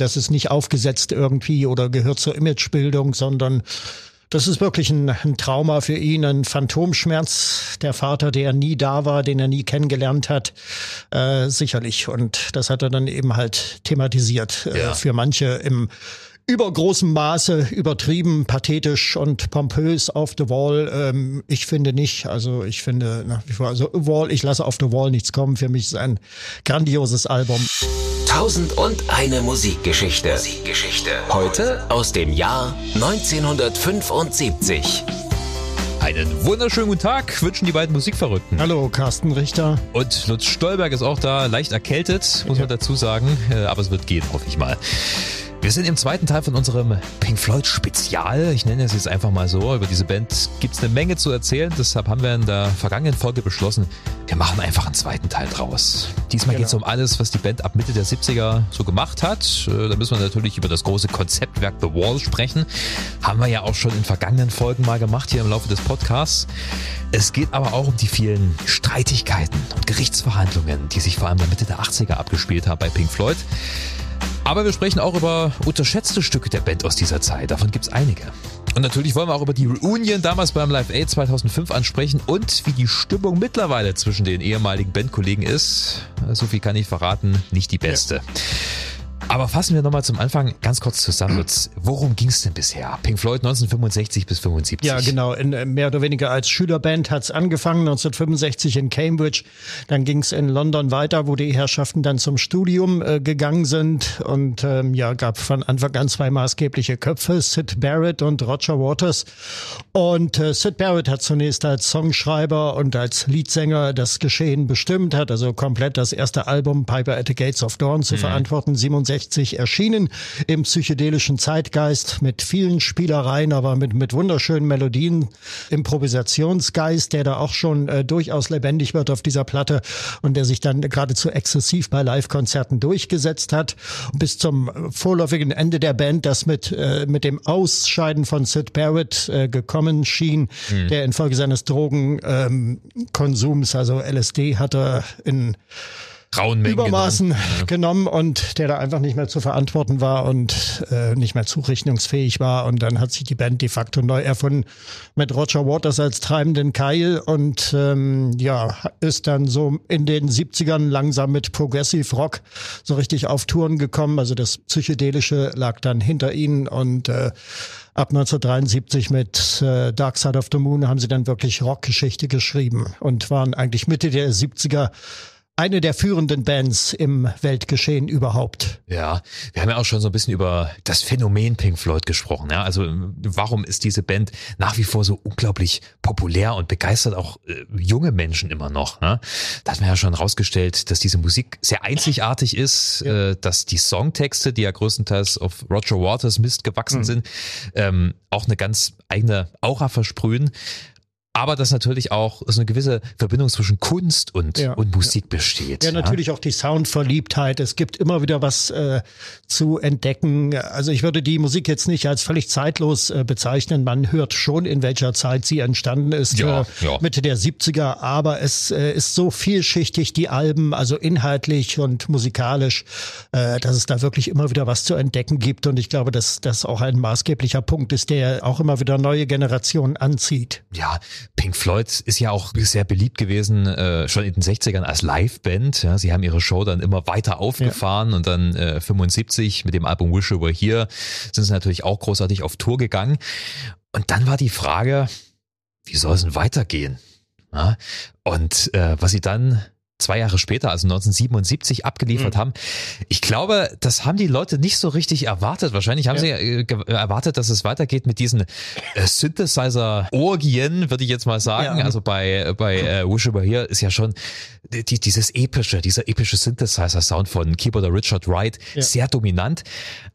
das ist nicht aufgesetzt irgendwie oder gehört zur Imagebildung, sondern das ist wirklich ein, ein, Trauma für ihn, ein Phantomschmerz. Der Vater, der nie da war, den er nie kennengelernt hat, äh, sicherlich. Und das hat er dann eben halt thematisiert. Äh, ja. Äh, für manche im übergroßem Maße übertrieben, pathetisch und pompös auf The Wall. Ähm, ich finde nicht. Also ich finde nach wie vor, also Wall, ich lasse auf The Wall nichts kommen. Für mich ist ein grandioses Album. Tausend und eine Musikgeschichte. Musikgeschichte. Heute aus dem Jahr 1975. Einen wunderschönen guten Tag wünschen die beiden Musikverrückten. Hallo, Carsten Richter. Und Lutz Stolberg ist auch da, leicht erkältet, muss ja. man dazu sagen. Äh, aber es wird gehen, hoffe ich mal. Wir sind im zweiten Teil von unserem Pink Floyd Spezial. Ich nenne es jetzt einfach mal so. Über diese Band gibt es eine Menge zu erzählen. Deshalb haben wir in der vergangenen Folge beschlossen, wir machen einfach einen zweiten Teil draus. Diesmal genau. geht es um alles, was die Band ab Mitte der 70er so gemacht hat. Äh, da müssen wir natürlich über das große Konzeptwerk The Wall sprechen. Haben wir ja auch schon in vergangenen Folgen mal gemacht hier im Laufe des Podcasts. Es geht aber auch um die vielen Streitigkeiten und Gerichtsverhandlungen, die sich vor allem in der Mitte der 80er abgespielt haben bei Pink Floyd. Aber wir sprechen auch über unterschätzte Stücke der Band aus dieser Zeit. Davon gibt's einige. Und natürlich wollen wir auch über die Reunion damals beim Live Aid 2005 ansprechen und wie die Stimmung mittlerweile zwischen den ehemaligen Bandkollegen ist. So viel kann ich verraten, nicht die beste. Ja. Aber fassen wir nochmal zum Anfang ganz kurz zusammen. Lutz. Worum ging es denn bisher? Pink Floyd 1965 bis 75. Ja, genau. In, äh, mehr oder weniger als Schülerband hat es angefangen, 1965 in Cambridge. Dann ging es in London weiter, wo die Herrschaften dann zum Studium äh, gegangen sind. Und ähm, ja, gab von Anfang an zwei maßgebliche Köpfe, Sid Barrett und Roger Waters. Und äh, Sid Barrett hat zunächst als Songschreiber und als Leadsänger das Geschehen bestimmt, hat also komplett das erste Album Piper at the Gates of Dawn zu mhm. verantworten, 67 1960 erschienen im psychedelischen Zeitgeist mit vielen Spielereien, aber mit, mit wunderschönen Melodien, Improvisationsgeist, der da auch schon äh, durchaus lebendig wird auf dieser Platte und der sich dann geradezu exzessiv bei Live-Konzerten durchgesetzt hat. Bis zum vorläufigen Ende der Band, das mit, äh, mit dem Ausscheiden von Sid Barrett äh, gekommen schien, mhm. der infolge seines Drogenkonsums, ähm, also LSD hatte in Rauen Mengen Übermaßen genommen. genommen und der da einfach nicht mehr zu verantworten war und äh, nicht mehr zurechnungsfähig war. Und dann hat sich die Band de facto neu erfunden mit Roger Waters als treibenden Keil und ähm, ja, ist dann so in den 70ern langsam mit Progressive Rock so richtig auf Touren gekommen. Also das Psychedelische lag dann hinter ihnen und äh, ab 1973 mit äh, Dark Side of the Moon haben sie dann wirklich Rockgeschichte geschrieben und waren eigentlich Mitte der 70er eine der führenden Bands im Weltgeschehen überhaupt. Ja, wir haben ja auch schon so ein bisschen über das Phänomen Pink Floyd gesprochen. Ja, also warum ist diese Band nach wie vor so unglaublich populär und begeistert auch äh, junge Menschen immer noch? Ne? Da hat man ja schon rausgestellt, dass diese Musik sehr einzigartig ist, ja. äh, dass die Songtexte, die ja größtenteils auf Roger Waters Mist gewachsen mhm. sind, ähm, auch eine ganz eigene Aura versprühen aber dass natürlich auch so eine gewisse Verbindung zwischen Kunst und, ja, und Musik ja. besteht. Ja, natürlich ja? auch die Soundverliebtheit. Es gibt immer wieder was äh, zu entdecken. Also ich würde die Musik jetzt nicht als völlig zeitlos äh, bezeichnen. Man hört schon, in welcher Zeit sie entstanden ist, ja, äh, ja. Mitte der 70er, aber es äh, ist so vielschichtig, die Alben, also inhaltlich und musikalisch, äh, dass es da wirklich immer wieder was zu entdecken gibt. Und ich glaube, dass das auch ein maßgeblicher Punkt ist, der auch immer wieder neue Generationen anzieht. Ja, Pink Floyd ist ja auch sehr beliebt gewesen, äh, schon in den 60ern als Liveband. Ja, sie haben ihre Show dann immer weiter aufgefahren ja. und dann äh, 75 mit dem Album Wish You Were Here sind sie natürlich auch großartig auf Tour gegangen. Und dann war die Frage, wie soll es denn weitergehen? Ja, und äh, was sie dann zwei Jahre später, also 1977, abgeliefert mhm. haben. Ich glaube, das haben die Leute nicht so richtig erwartet. Wahrscheinlich haben ja. sie äh, erwartet, dass es weitergeht mit diesen äh, Synthesizer-Orgien, würde ich jetzt mal sagen. Ja. Also bei, bei äh, Wish Over Here ist ja schon die, dieses epische, dieser epische Synthesizer-Sound von Keyboarder Richard Wright ja. sehr dominant.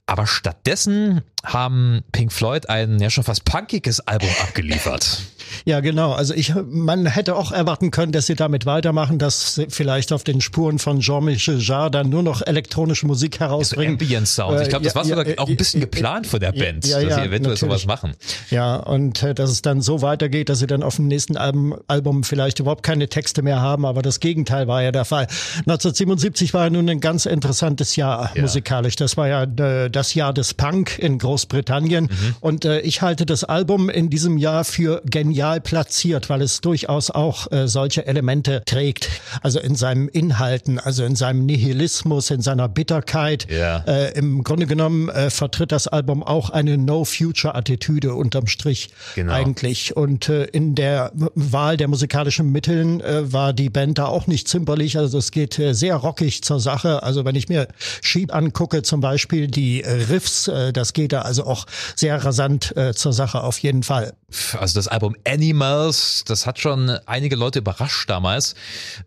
Aber stattdessen haben Pink Floyd ein ja schon fast punkiges Album abgeliefert. Ja, genau. Also ich, man hätte auch erwarten können, dass sie damit weitermachen, dass sie vielleicht auf den Spuren von Jean-Michel Jarre dann nur noch elektronische Musik herausbringen. So Ambient Sound. Ich glaube, das äh, war ja, sogar ja, auch ein bisschen ja, geplant von der Band, dass sie eventuell natürlich. sowas machen. Ja, und äh, dass es dann so weitergeht, dass sie dann auf dem nächsten Album, Album vielleicht überhaupt keine Texte mehr haben, aber das Gegenteil war ja der Fall. 1977 war ja nun ein ganz interessantes Jahr ja. musikalisch. Das war ja äh, das Jahr des Punk in Großbritannien. Mhm. Und äh, ich halte das Album in diesem Jahr für genial platziert, weil es durchaus auch äh, solche Elemente trägt. Also in seinem Inhalten, also in seinem Nihilismus, in seiner Bitterkeit. Ja. Äh, Im Grunde genommen äh, vertritt das Album auch eine No-Future-Attitüde unterm Strich genau. eigentlich. Und äh, in der Wahl der musikalischen Mitteln äh, war die Band da auch nicht zimperlich. Also es geht äh, sehr rockig zur Sache. Also wenn ich mir Sheep angucke, zum Beispiel die äh, Riffs, äh, das geht da also auch sehr rasant äh, zur Sache auf jeden Fall. Also das Album Animals, das hat schon einige Leute überrascht damals.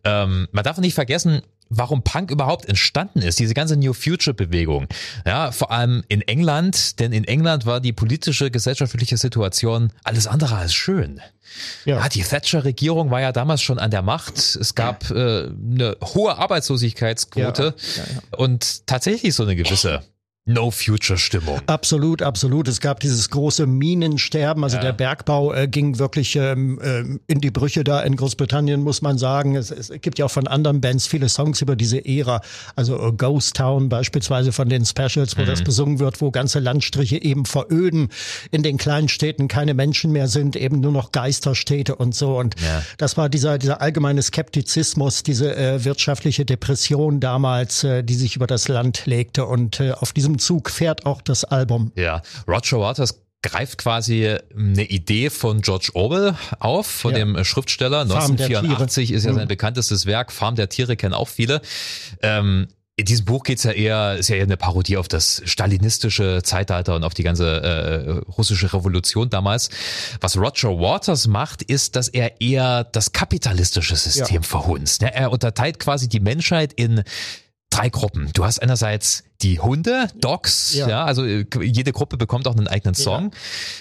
Ähm, man darf nicht vergessen, warum Punk überhaupt entstanden ist, diese ganze New Future Bewegung. Ja, vor allem in England, denn in England war die politische, gesellschaftliche Situation alles andere als schön. Ja. ja die Thatcher-Regierung war ja damals schon an der Macht. Es gab äh, eine hohe Arbeitslosigkeitsquote ja, ja, und tatsächlich so eine gewisse No-Future-Stimmung. Absolut, absolut. Es gab dieses große Minensterben. Also ja. der Bergbau äh, ging wirklich ähm, äh, in die Brüche da in Großbritannien, muss man sagen. Es, es, gibt ja auch von anderen Bands viele Songs über diese Ära. Also äh, Ghost Town beispielsweise von den Specials, wo mhm. das besungen wird, wo ganze Landstriche eben veröden, in den kleinen Städten keine Menschen mehr sind, eben nur noch Geisterstädte und so. Und ja. das war dieser, dieser allgemeine Skeptizismus, diese äh, wirtschaftliche Depression damals, äh, die sich über das Land legte. Und äh, auf diesem Zug fährt auch das Album. Ja, Roger Waters greift quasi eine Idee von George Orwell auf, von ja. dem Schriftsteller. 1984 ist ja sein mhm. bekanntestes Werk. Farm der Tiere kennen auch viele. Ähm, in diesem Buch geht's ja eher, ist ja eher eine Parodie auf das stalinistische Zeitalter und auf die ganze äh, russische Revolution damals. Was Roger Waters macht, ist, dass er eher das kapitalistische System ja. verhunzt. Er unterteilt quasi die Menschheit in drei Gruppen. Du hast einerseits die Hunde, Dogs, ja. ja, also äh, jede Gruppe bekommt auch einen eigenen Song,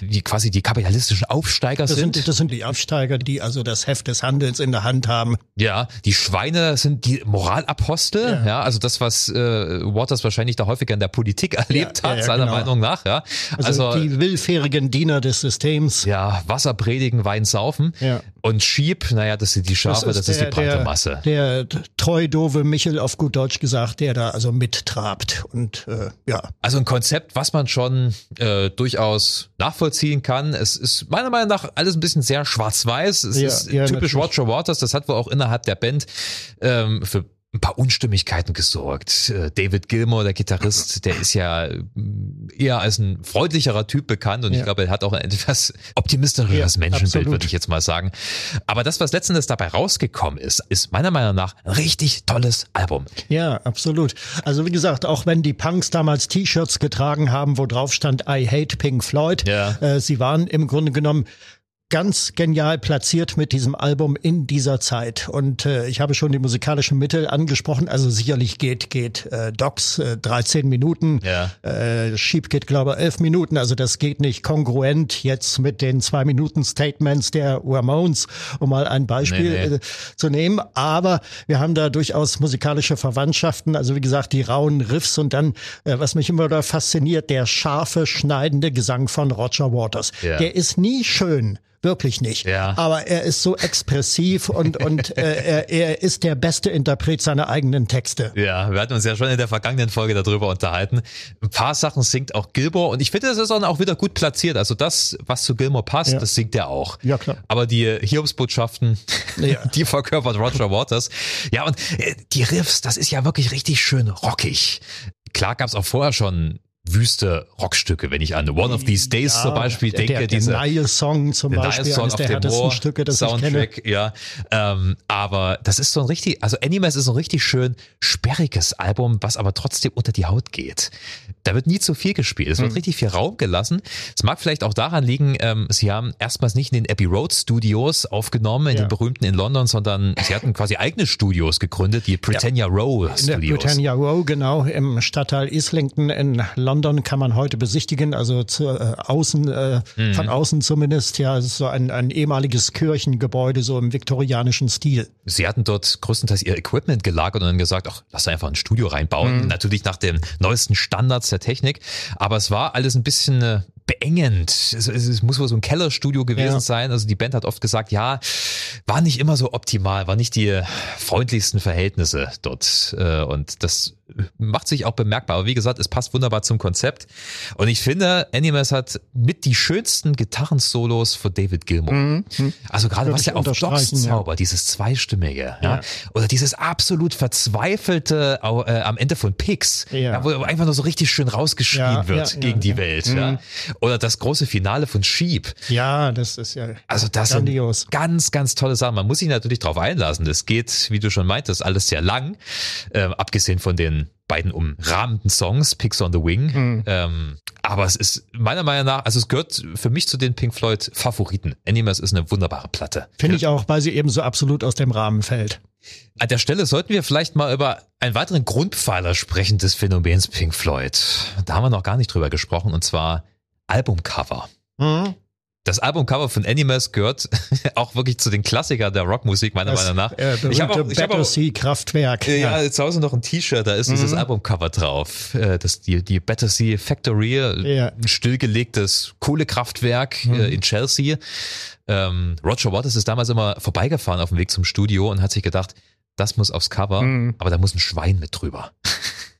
ja. die quasi die kapitalistischen Aufsteiger das sind. sind. Das sind die Aufsteiger, die also das Heft des Handelns in der Hand haben. Ja, die Schweine sind die Moralapostel, ja, ja also das, was äh, Waters wahrscheinlich da häufiger in der Politik erlebt hat, seiner genau. Meinung nach, ja. Also, also, die willfährigen Diener des Systems. Ja, Wasser predigen, Wein saufen. Ja. Und Sheep, naja, das sind die Schafe, das ist, das ist der, die breite Masse. Der, der treu doofe Michel auf gut Deutsch gesagt, der da also mittrabt und äh, ja. Also ein Konzept, was man schon äh, durchaus nachvollziehen kann. Es ist meiner Meinung nach alles ein bisschen sehr schwarz-weiß. Es ja, ist ja, typisch natürlich. Roger Waters. Das hat wohl auch innerhalb der Band ähm, für ein paar Unstimmigkeiten gesorgt. Äh, David Gilmore, der Gitarrist, der ist ja mm, eher als ein freundlicherer Typ bekannt und ja. ich glaube, er hat auch ein etwas optimistischeres ja, Menschenbild, würde ich jetzt mal sagen. Aber das, was letzten Endes dabei rausgekommen ist, ist meiner Meinung nach ein richtig tolles Album. Ja, absolut. Also wie gesagt, auch wenn die Punks damals T-Shirts getragen haben, wo drauf stand I hate Pink Floyd, ja. äh, sie waren im Grunde genommen ganz genial platziert mit diesem Album in dieser Zeit. Und äh, ich habe schon die musikalischen Mittel angesprochen. Also sicherlich geht geht äh, Docs äh, 13 Minuten, ja. äh, Sheep geht glaube ich 11 Minuten. Also das geht nicht kongruent jetzt mit den zwei Minuten Statements der Ramones, um mal ein Beispiel nee, nee. Äh, zu nehmen. Aber wir haben da durchaus musikalische Verwandtschaften. Also wie gesagt die rauen Riffs und dann, äh, was mich immer da fasziniert, der scharfe schneidende Gesang von Roger Waters. Ja. Der ist nie schön wirklich nicht. Ja. Aber er ist so expressiv und, und äh, er, er ist der beste Interpret seiner eigenen Texte. Ja, wir hatten uns ja schon in der vergangenen Folge darüber unterhalten. Ein paar Sachen singt auch Gilmore und ich finde, das ist auch wieder gut platziert. Also das, was zu Gilmore passt, ja. das singt er auch. Ja, klar. Aber die Hiobsbotschaften, ja. die verkörpert Roger Waters. Ja, und äh, die Riffs, das ist ja wirklich richtig schön rockig. Klar gab's auch vorher schon wüste Rockstücke, wenn ich an One of These Days ja, zum Beispiel denke. Der, der diese Nile Song zum Beispiel, Song eines der härtesten Stücke, das Soundtrack, ich kenne. Ja, ähm, aber das ist so ein richtig, also Animals ist so ein richtig schön sperriges Album, was aber trotzdem unter die Haut geht. Da wird nie zu viel gespielt. Es wird hm. richtig viel Raum gelassen. Es mag vielleicht auch daran liegen, ähm, sie haben erstmals nicht in den Abbey Road Studios aufgenommen, in ja. den berühmten in London, sondern sie hatten quasi eigene Studios gegründet, die Britannia ja. Row Studios. In der Britannia Row, genau, im Stadtteil Islington in London. London kann man heute besichtigen, also zu, äh, außen, äh, mhm. von außen zumindest. Ja, es ist so ein, ein ehemaliges Kirchengebäude, so im viktorianischen Stil. Sie hatten dort größtenteils ihr Equipment gelagert und dann gesagt, ach, lass einfach ein Studio reinbauen. Mhm. Natürlich nach den neuesten Standards der Technik. Aber es war alles ein bisschen, äh, beengend. Es, es, es muss wohl so ein Kellerstudio gewesen Ja. sein. Also die Band hat oft gesagt, ja, war nicht immer so optimal, war nicht die freundlichsten Verhältnisse dort. Äh, Und das macht sich auch bemerkbar. Aber wie gesagt, es passt wunderbar zum Konzept. Und ich finde, Animals hat mit die schönsten Gitarrensolos von David Gilmour. Also gerade was ja auf Docs unterstreichen, ja. dieses Zweistimmige, ja. Ja. Oder dieses absolut verzweifelte äh, am Ende von Pix, Ja. wo einfach nur so richtig schön rausgeschrien wird gegen die ja. Mhm. Welt. Ja. Oder das große Finale von Sheep. Ja, das ist ja Also das grandios. sind ganz, ganz tolle Sachen. Man muss sich natürlich drauf einlassen. Das geht, wie du schon meintest, alles sehr lang. Ähm, abgesehen von den beiden umrahmenden Songs, Pix on the Wing. Mhm. Ähm, aber es ist meiner Meinung nach, also es gehört für mich zu den Pink Floyd Favoriten. Animals ist eine wunderbare Platte. Finde ich auch, weil sie eben so absolut aus dem Rahmen fällt. An der Stelle sollten wir vielleicht mal über einen weiteren Grundpfeiler sprechen des Phänomens Pink Floyd. Da haben wir noch gar nicht drüber gesprochen, und zwar Albumcover. Mhm. Das Albumcover von Animals gehört auch wirklich zu den Klassikern der Rockmusik, meiner Das Meinung nach. äh, ich habe auch, ich hab auch Battersea Kraftwerk. äh, ja, zu Hause noch ein T-Shirt, da ist dieses Albumcover drauf. Äh, Das, die, die Battersea Factory, äh, Ja. ein stillgelegtes Kohlekraftwerk äh, in Chelsea. Ähm, Roger Waters ist damals immer vorbeigefahren auf dem Weg zum Studio und hat sich gedacht, das muss aufs Cover, Mhm. aber da muss ein Schwein mit drüber.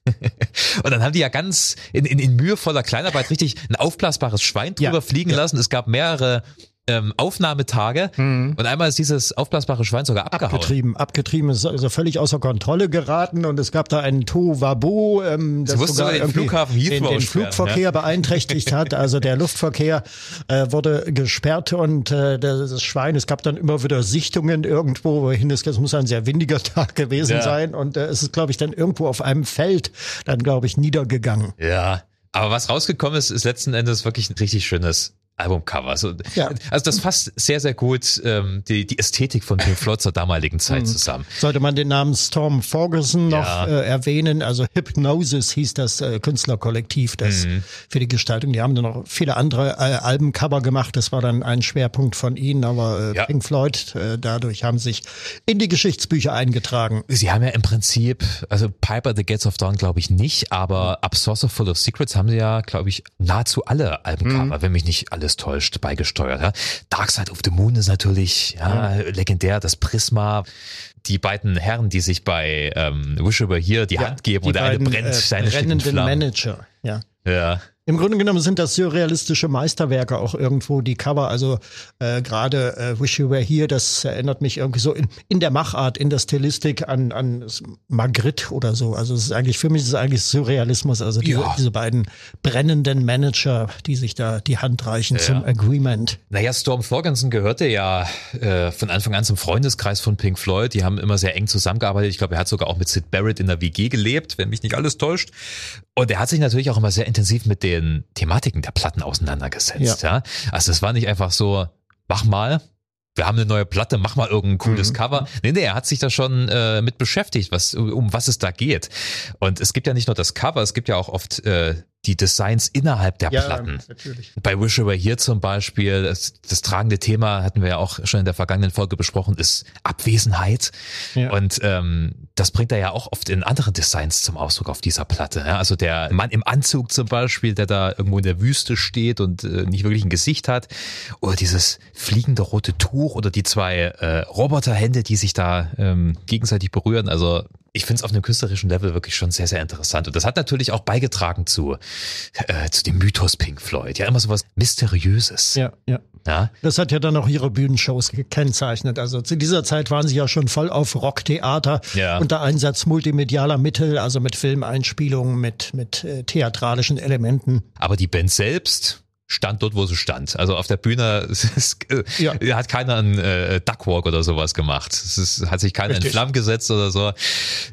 und dann haben die ja ganz in, in, in mühevoller Kleinarbeit richtig ein aufblasbares Schwein drüber Ja, fliegen lassen. Es gab mehrere ähm, Aufnahmetage und einmal ist dieses aufblasbare Schwein sogar abgehauen. Abgetrieben, abgetrieben, ist also völlig außer Kontrolle geraten und es gab da einen Tohuwabohu, ähm, das sogar den Flughafen den, den Flugverkehr beeinträchtigt hat. Also der Luftverkehr äh, wurde gesperrt und äh, das Schwein, es gab dann immer wieder Sichtungen irgendwo, wohin es, es muss ein sehr windiger Tag gewesen Ja. sein und äh, es ist, glaube ich, dann irgendwo auf einem Feld dann, glaube ich, niedergegangen. Ja, aber was rausgekommen ist, ist letzten Endes wirklich ein richtig schönes Albumcover. Also, Ja. also das fasst sehr, sehr gut ähm, die, die Ästhetik von Pink Floyd zur damaligen Zeit Mhm. zusammen. Sollte man den Namen Storm Ferguson noch Ja. äh, erwähnen, also Hypnosis hieß das äh, Künstlerkollektiv, das Mhm. für die Gestaltung, die haben dann noch viele andere äh, Albencover gemacht, das war dann ein Schwerpunkt von ihnen, aber äh, Ja. Pink Floyd, äh, dadurch haben sich in die Geschichtsbücher eingetragen. Sie haben ja im Prinzip, also Piper the Gates of Dawn glaube ich nicht, aber Up Saucer Full of Secrets haben sie ja, glaube ich, nahezu alle Albumcover, wenn mich nicht alles täuscht, beigesteuert. Ja. Dark Side of the Moon ist natürlich ja, legendär, das Prisma. Die beiden Herren, die sich bei ähm, Wish Over Here die Hand geben die und der eine brennt, äh, seine Flammen. Manager, ja. Ja. Im Grunde genommen sind das surrealistische Meisterwerke auch irgendwo, die Cover. Also äh, gerade äh, Wish You Were Here, das erinnert mich irgendwie so in, in der Machart, in der Stilistik an, an Magritte oder so. Also es ist eigentlich, für mich ist es eigentlich Surrealismus. Also diese, Ja. diese beiden brennenden Manager, die sich da die Hand reichen zum Agreement. Naja, Storm Thorgensen gehörte ja äh, von Anfang an zum Freundeskreis von Pink Floyd. Die haben immer sehr eng zusammengearbeitet. Ich glaube, er hat sogar auch mit Sid Barrett in der WG gelebt, wenn mich nicht alles täuscht. Und er hat sich natürlich auch immer sehr intensiv mit den Thematiken der Platten auseinandergesetzt. Ja. Also es war nicht einfach so, mach mal. Wir haben eine neue Platte, mach mal irgendein cooles Cover. Nee, nee, er hat sich da schon äh, mit beschäftigt, was, um was es da geht. Und es gibt ja nicht nur das Cover, es gibt ja auch oft äh, die Designs innerhalb der Platten. natürlich. Bei Wish Over Here zum Beispiel, das, das tragende Thema hatten wir ja auch schon in der vergangenen Folge besprochen, ist Abwesenheit. Ja. Und ähm, das bringt er ja auch oft in anderen Designs zum Ausdruck auf dieser Platte. Ja? Also der Mann im Anzug zum Beispiel, der da irgendwo in der Wüste steht und äh, nicht wirklich ein Gesicht hat. Oder dieses fliegende rote Tuch oder die zwei äh, Roboterhände, die sich da ähm, gegenseitig berühren. Also ich finde es auf einem künstlerischen Level wirklich schon sehr, sehr interessant. Und das hat natürlich auch beigetragen zu, äh, zu dem Mythos Pink Floyd. Ja, immer so was Mysteriöses. Ja, ja. Ja, Das hat ja dann auch ihre Bühnenshows gekennzeichnet. Also zu dieser Zeit waren sie ja schon voll auf Rocktheater Ja. unter Einsatz multimedialer Mittel, also mit Filmeinspielungen, mit, mit äh, theatralischen Elementen. aber die Band selbst stand dort, wo sie stand. Also auf der Bühne ist, äh, Ja. hat keiner einen äh, Duckwalk oder sowas gemacht. Es ist, hat sich keiner in Richtig. Flammen gesetzt oder so.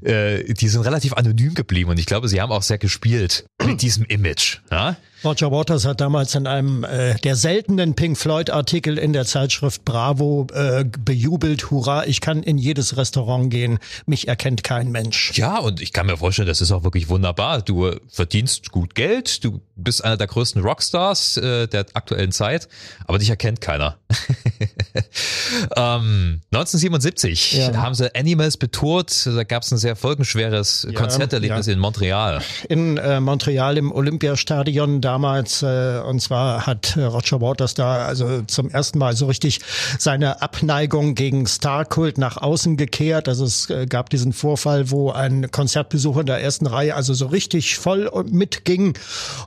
Äh, die sind relativ anonym geblieben und ich glaube, sie haben auch sehr gespielt mit diesem Image. Ja? Roger Waters hat damals in einem äh, der seltenen Pink Floyd-Artikel in der Zeitschrift Bravo äh, bejubelt, hurra, ich kann in jedes Restaurant gehen, mich erkennt kein Mensch. Ja, und ich kann mir vorstellen, das ist auch wirklich wunderbar. Du verdienst gut Geld, du bist einer der größten Rockstars äh, der aktuellen Zeit, aber dich erkennt keiner. ähm, 1977 Ja. haben sie Animals betourt. Da gab es ein sehr folgenschweres Ja, Konzerterlebnis ja. in Montreal. in äh, Montreal im Olympiastadion damals. Äh, und zwar hat äh, Roger Waters da also zum ersten Mal so richtig seine Abneigung gegen Starkult nach außen gekehrt. Also es äh, gab diesen Vorfall, wo ein Konzertbesucher in der ersten Reihe also so richtig voll mitging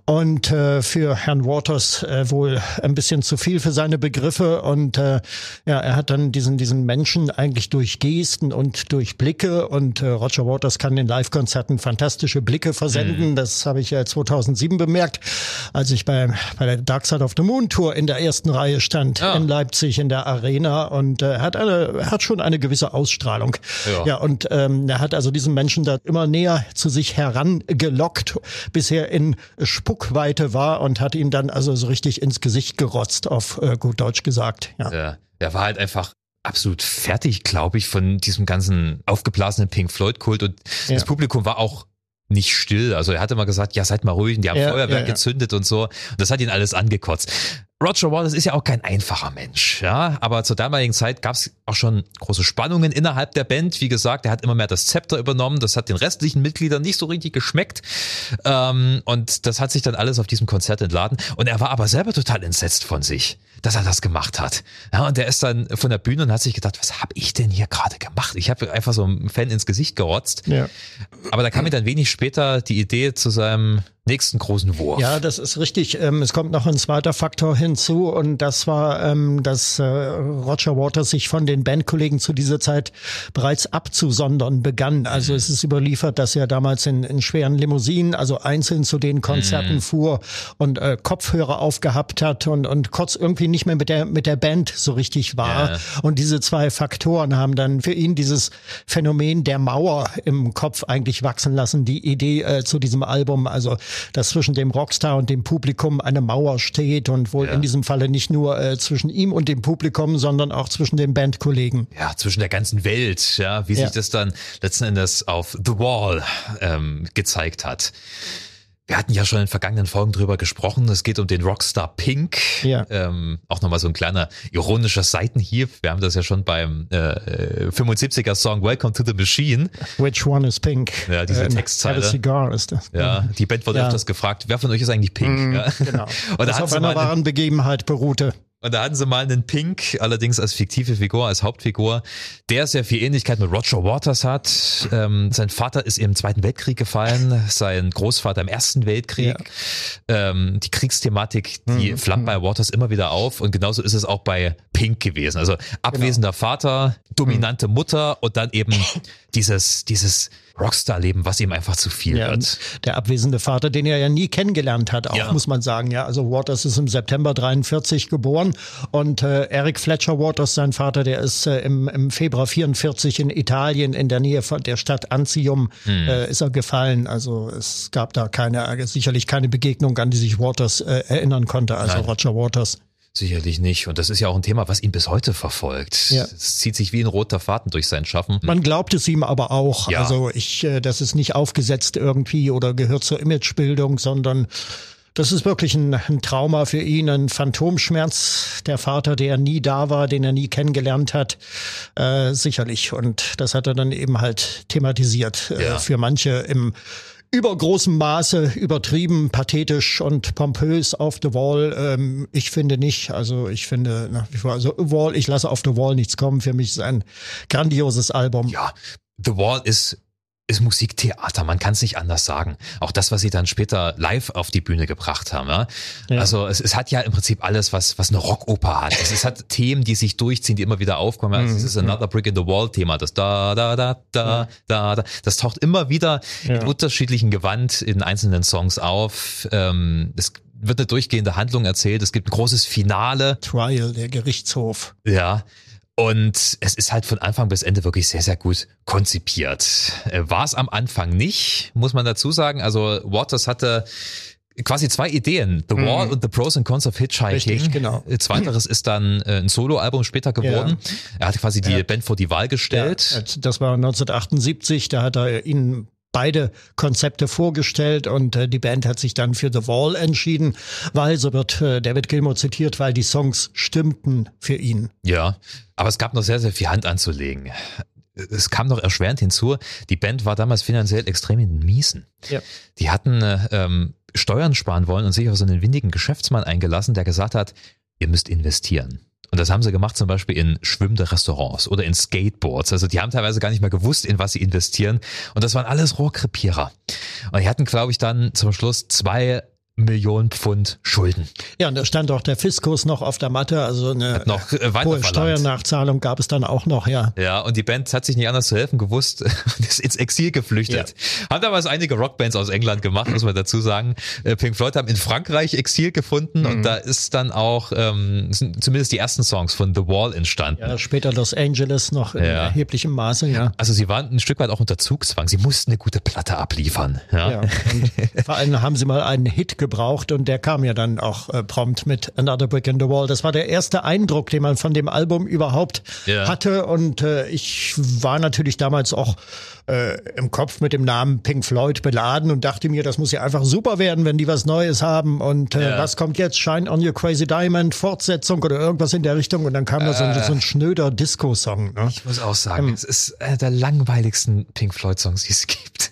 und äh, für Herrn Waters wohl ein bisschen zu viel für seine Begriffe und äh, ja, er hat dann diesen diesen Menschen eigentlich durch Gesten und durch Blicke und äh, Roger Waters kann in Live-Konzerten fantastische Blicke versenden. Das habe ich ja 2007 bemerkt, als ich bei, bei der Dark Side of the Moon Tour in der ersten Reihe stand Ja. in Leipzig in der Arena und äh, hat eine er hat schon eine gewisse Ausstrahlung. Ja. ja und ähm, er hat also diesen Menschen da immer näher zu sich herangelockt, bis er in Spuckweite war und hat ihn dann also so richtig ins Gesicht gerotzt, auf äh, gut Deutsch gesagt. Ja. Der, der war halt einfach absolut fertig, glaube ich, von diesem ganzen aufgeblasenen Pink Floyd-Kult und Ja. das Publikum war auch nicht still. Also er hatte mal gesagt, ja, seid mal ruhig, und die haben Ja, Feuerwerk ja. gezündet und so. Und das hat ihn alles angekotzt. Roger Waters ist ja auch kein einfacher Mensch, ja, aber zur damaligen Zeit gab es auch schon große Spannungen innerhalb der Band. Wie gesagt, er hat immer mehr das Zepter übernommen. Das hat den restlichen Mitgliedern nicht so richtig geschmeckt. Ähm, und das hat sich dann alles auf diesem Konzert entladen. Und er war aber selber total entsetzt von sich, dass er das gemacht hat. Ja, und der ist dann von der Bühne und hat sich gedacht, was habe ich denn hier gerade gemacht? Ich habe einfach so einem Fan ins Gesicht gerotzt. Ja. Aber da kam mir dann wenig später die Idee zu seinem nächsten großen Wurf. Ja, das ist richtig. Ähm, es kommt noch ein zweiter Faktor hinzu und das war, ähm, dass äh, Roger Waters sich von den Bandkollegen zu dieser Zeit bereits abzusondern begann. Also es ist überliefert, dass er damals in, in schweren Limousinen, also einzeln zu den Konzerten fuhr und äh, Kopfhörer aufgehabt hat und, und kurz irgendwie nicht mehr mit der, mit der Band so richtig war. Ja. Und diese zwei Faktoren haben dann für ihn dieses Phänomen der Mauer im Kopf eigentlich wachsen lassen. Die Idee äh, zu diesem Album, also dass zwischen dem Rockstar und dem Publikum eine Mauer steht und wohl Ja. In diesem Falle nicht nur äh, zwischen ihm und dem Publikum, sondern auch zwischen den Bandkollegen. ja, zwischen der ganzen Welt, ja, wie sich das dann letzten Endes auf The Wall ähm, gezeigt hat. Wir hatten ja schon in vergangenen Folgen drüber gesprochen. Es geht um den Rockstar Pink. Ja. Ähm, auch nochmal so ein kleiner ironischer Seitenhieb. Wir haben das ja schon beim äh, äh, 75er Song Welcome to the Machine. Which one is pink? Ja, diese Äh, Textzeile. Have a cigar ist das. Ja, die Band wurde Ja. öfters gefragt, wer von euch ist eigentlich Pink? ja. Genau. Und da das auf einer wahren Begebenheit beruhte. Und da hatten sie mal einen Pink, allerdings als fiktive Figur, als Hauptfigur, der sehr viel Ähnlichkeit mit Roger Waters hat. Ähm, sein Vater ist im Zweiten Weltkrieg gefallen, sein Großvater im Ersten Weltkrieg. Ähm, die Kriegsthematik, die Mhm. flammt bei Waters immer wieder auf und genauso ist es auch bei Pink gewesen. Also abwesender Vater, dominante Mutter und dann eben dieses, dieses Rockstar-Leben, was ihm einfach zu viel Ja, wird. der abwesende Vater, den er ja nie kennengelernt hat, auch Ja. muss man sagen. Ja, also Waters ist im September 43 geboren und äh, Eric Fletcher Waters, sein Vater, der ist äh, im, im Februar 44 in Italien in der Nähe von der Stadt Anzium Hm. äh, ist er gefallen. Also es gab da keine, sicherlich keine Begegnung, an die sich Waters äh, erinnern konnte. Also Nein. Roger Waters. Sicherlich nicht. Und das ist ja auch ein Thema, was ihn bis heute verfolgt. Ja. Es zieht sich wie ein roter Faden durch sein Schaffen. Man glaubt es ihm aber auch. Ja. Also ich, äh, das ist nicht aufgesetzt irgendwie oder gehört zur Imagebildung, sondern das ist wirklich ein, ein Trauma für ihn, ein Phantomschmerz. Der Vater, der nie da war, den er nie kennengelernt hat, äh, sicherlich. Und das hat er dann eben halt thematisiert. Ja. Äh, für manche im übergroßem Maße übertrieben, pathetisch und pompös auf The Wall. Ähm, ich finde nicht. Also ich finde nach wie vor, also Wall, ich lasse auf The Wall nichts kommen. Für mich ist ein grandioses Album. Ja, The Wall ist ist Musiktheater, man kann es nicht anders sagen. Auch das, was sie dann später live auf die Bühne gebracht haben. Ja? Ja. Also es, es hat ja im Prinzip alles, was, was eine Rockoper hat. Es, es hat Themen, die sich durchziehen, die immer wieder aufkommen. Also Mhm. es ist Another Brick in the Wall Thema. Das da, da, da, da, da, da. Das taucht immer wieder Ja. in unterschiedlichen Gewand in einzelnen Songs auf. Ähm, es wird eine durchgehende Handlung erzählt. Es gibt ein großes Finale. Trial, der Gerichtshof. Ja. Und es ist halt von Anfang bis Ende wirklich sehr, sehr gut konzipiert. Äh, War es am Anfang nicht, muss man dazu sagen. Also Waters hatte quasi zwei Ideen. The Wall und The Pros and Cons of Hitchhiking. Richtig, genau. Äh, Zweiteres ist dann äh, ein Soloalbum später geworden. Er hat quasi die Ja. Band vor die Wahl gestellt. Ja, das war 1978, da hat er ihnen beide Konzepte vorgestellt und äh, die Band hat sich dann für The Wall entschieden, weil, so wird äh, David Gilmour zitiert, weil die Songs stimmten für ihn. Ja, aber es gab noch sehr, sehr viel Hand anzulegen. Es kam noch erschwerend hinzu, die Band war damals finanziell extrem in den Miesen. Ja. Die hatten äh, ähm, Steuern sparen wollen und sich auf so einen windigen Geschäftsmann eingelassen, der gesagt hat, ihr müsst investieren. Und das haben sie gemacht zum Beispiel in schwimmende Restaurants oder in Skateboards. Also die haben teilweise gar nicht mehr gewusst, in was sie investieren. Und das waren alles Rohrkrepierer. Und die hatten, glaube ich, dann zum Schluss zwei Millionen Pfund Schulden. Ja, und da stand auch der Fiskus noch auf der Matte, also eine Hat noch, äh, hohe. Steuernachzahlung gab es dann auch noch, ja. Ja, und die Band hat sich nicht anders zu helfen gewusst, ist ins Exil geflüchtet. Haben damals einige Rockbands aus England gemacht, muss man dazu sagen. Äh, Pink Floyd haben in Frankreich Exil gefunden Mhm. und da ist dann auch ähm, sind zumindest die ersten Songs von The Wall entstanden. ja. Später Los Angeles noch in Ja. erheblichem Maße, ja. Also sie waren ein Stück weit auch unter Zugzwang. Sie mussten eine gute Platte abliefern. Ja. Ja, und vor allem haben sie mal einen Hit gebraucht und der kam ja dann auch äh, prompt mit Another Brick in the Wall. Das war der erste Eindruck, den man von dem Album überhaupt Ja. hatte und äh, ich war natürlich damals auch äh, im Kopf mit dem Namen Pink Floyd beladen und dachte mir, das muss ja einfach super werden, wenn die was Neues haben und äh, Ja. was kommt jetzt? Shine on Your Crazy Diamond, Fortsetzung oder irgendwas in der Richtung und dann kam da so, ein, so ein schnöder Disco-Song. Ne? Ich muss auch sagen, es ist einer der langweiligsten Pink Floyd Songs, die es gibt.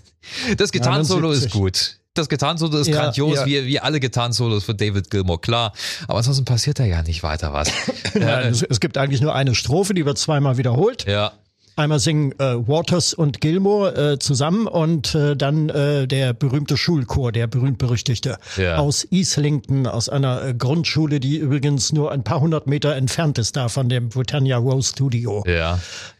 Das Gitarrensolo ist 79. gut. Das Gitarrensolo ist Ja, grandios, ja. wie, wie alle Gitarrensolos von David Gilmour, klar. Aber ansonsten passiert da ja nicht weiter was. Nein, es, es gibt eigentlich nur eine Strophe, die wird zweimal wiederholt. ja. Einmal singen äh, Waters und Gilmore äh, zusammen und äh, dann äh, der berühmte Schulchor, der berühmt-berüchtigte Ja. aus Islington, aus einer äh, Grundschule, die übrigens nur ein paar hundert Meter entfernt ist da von dem Britannia Row Studio. Ja.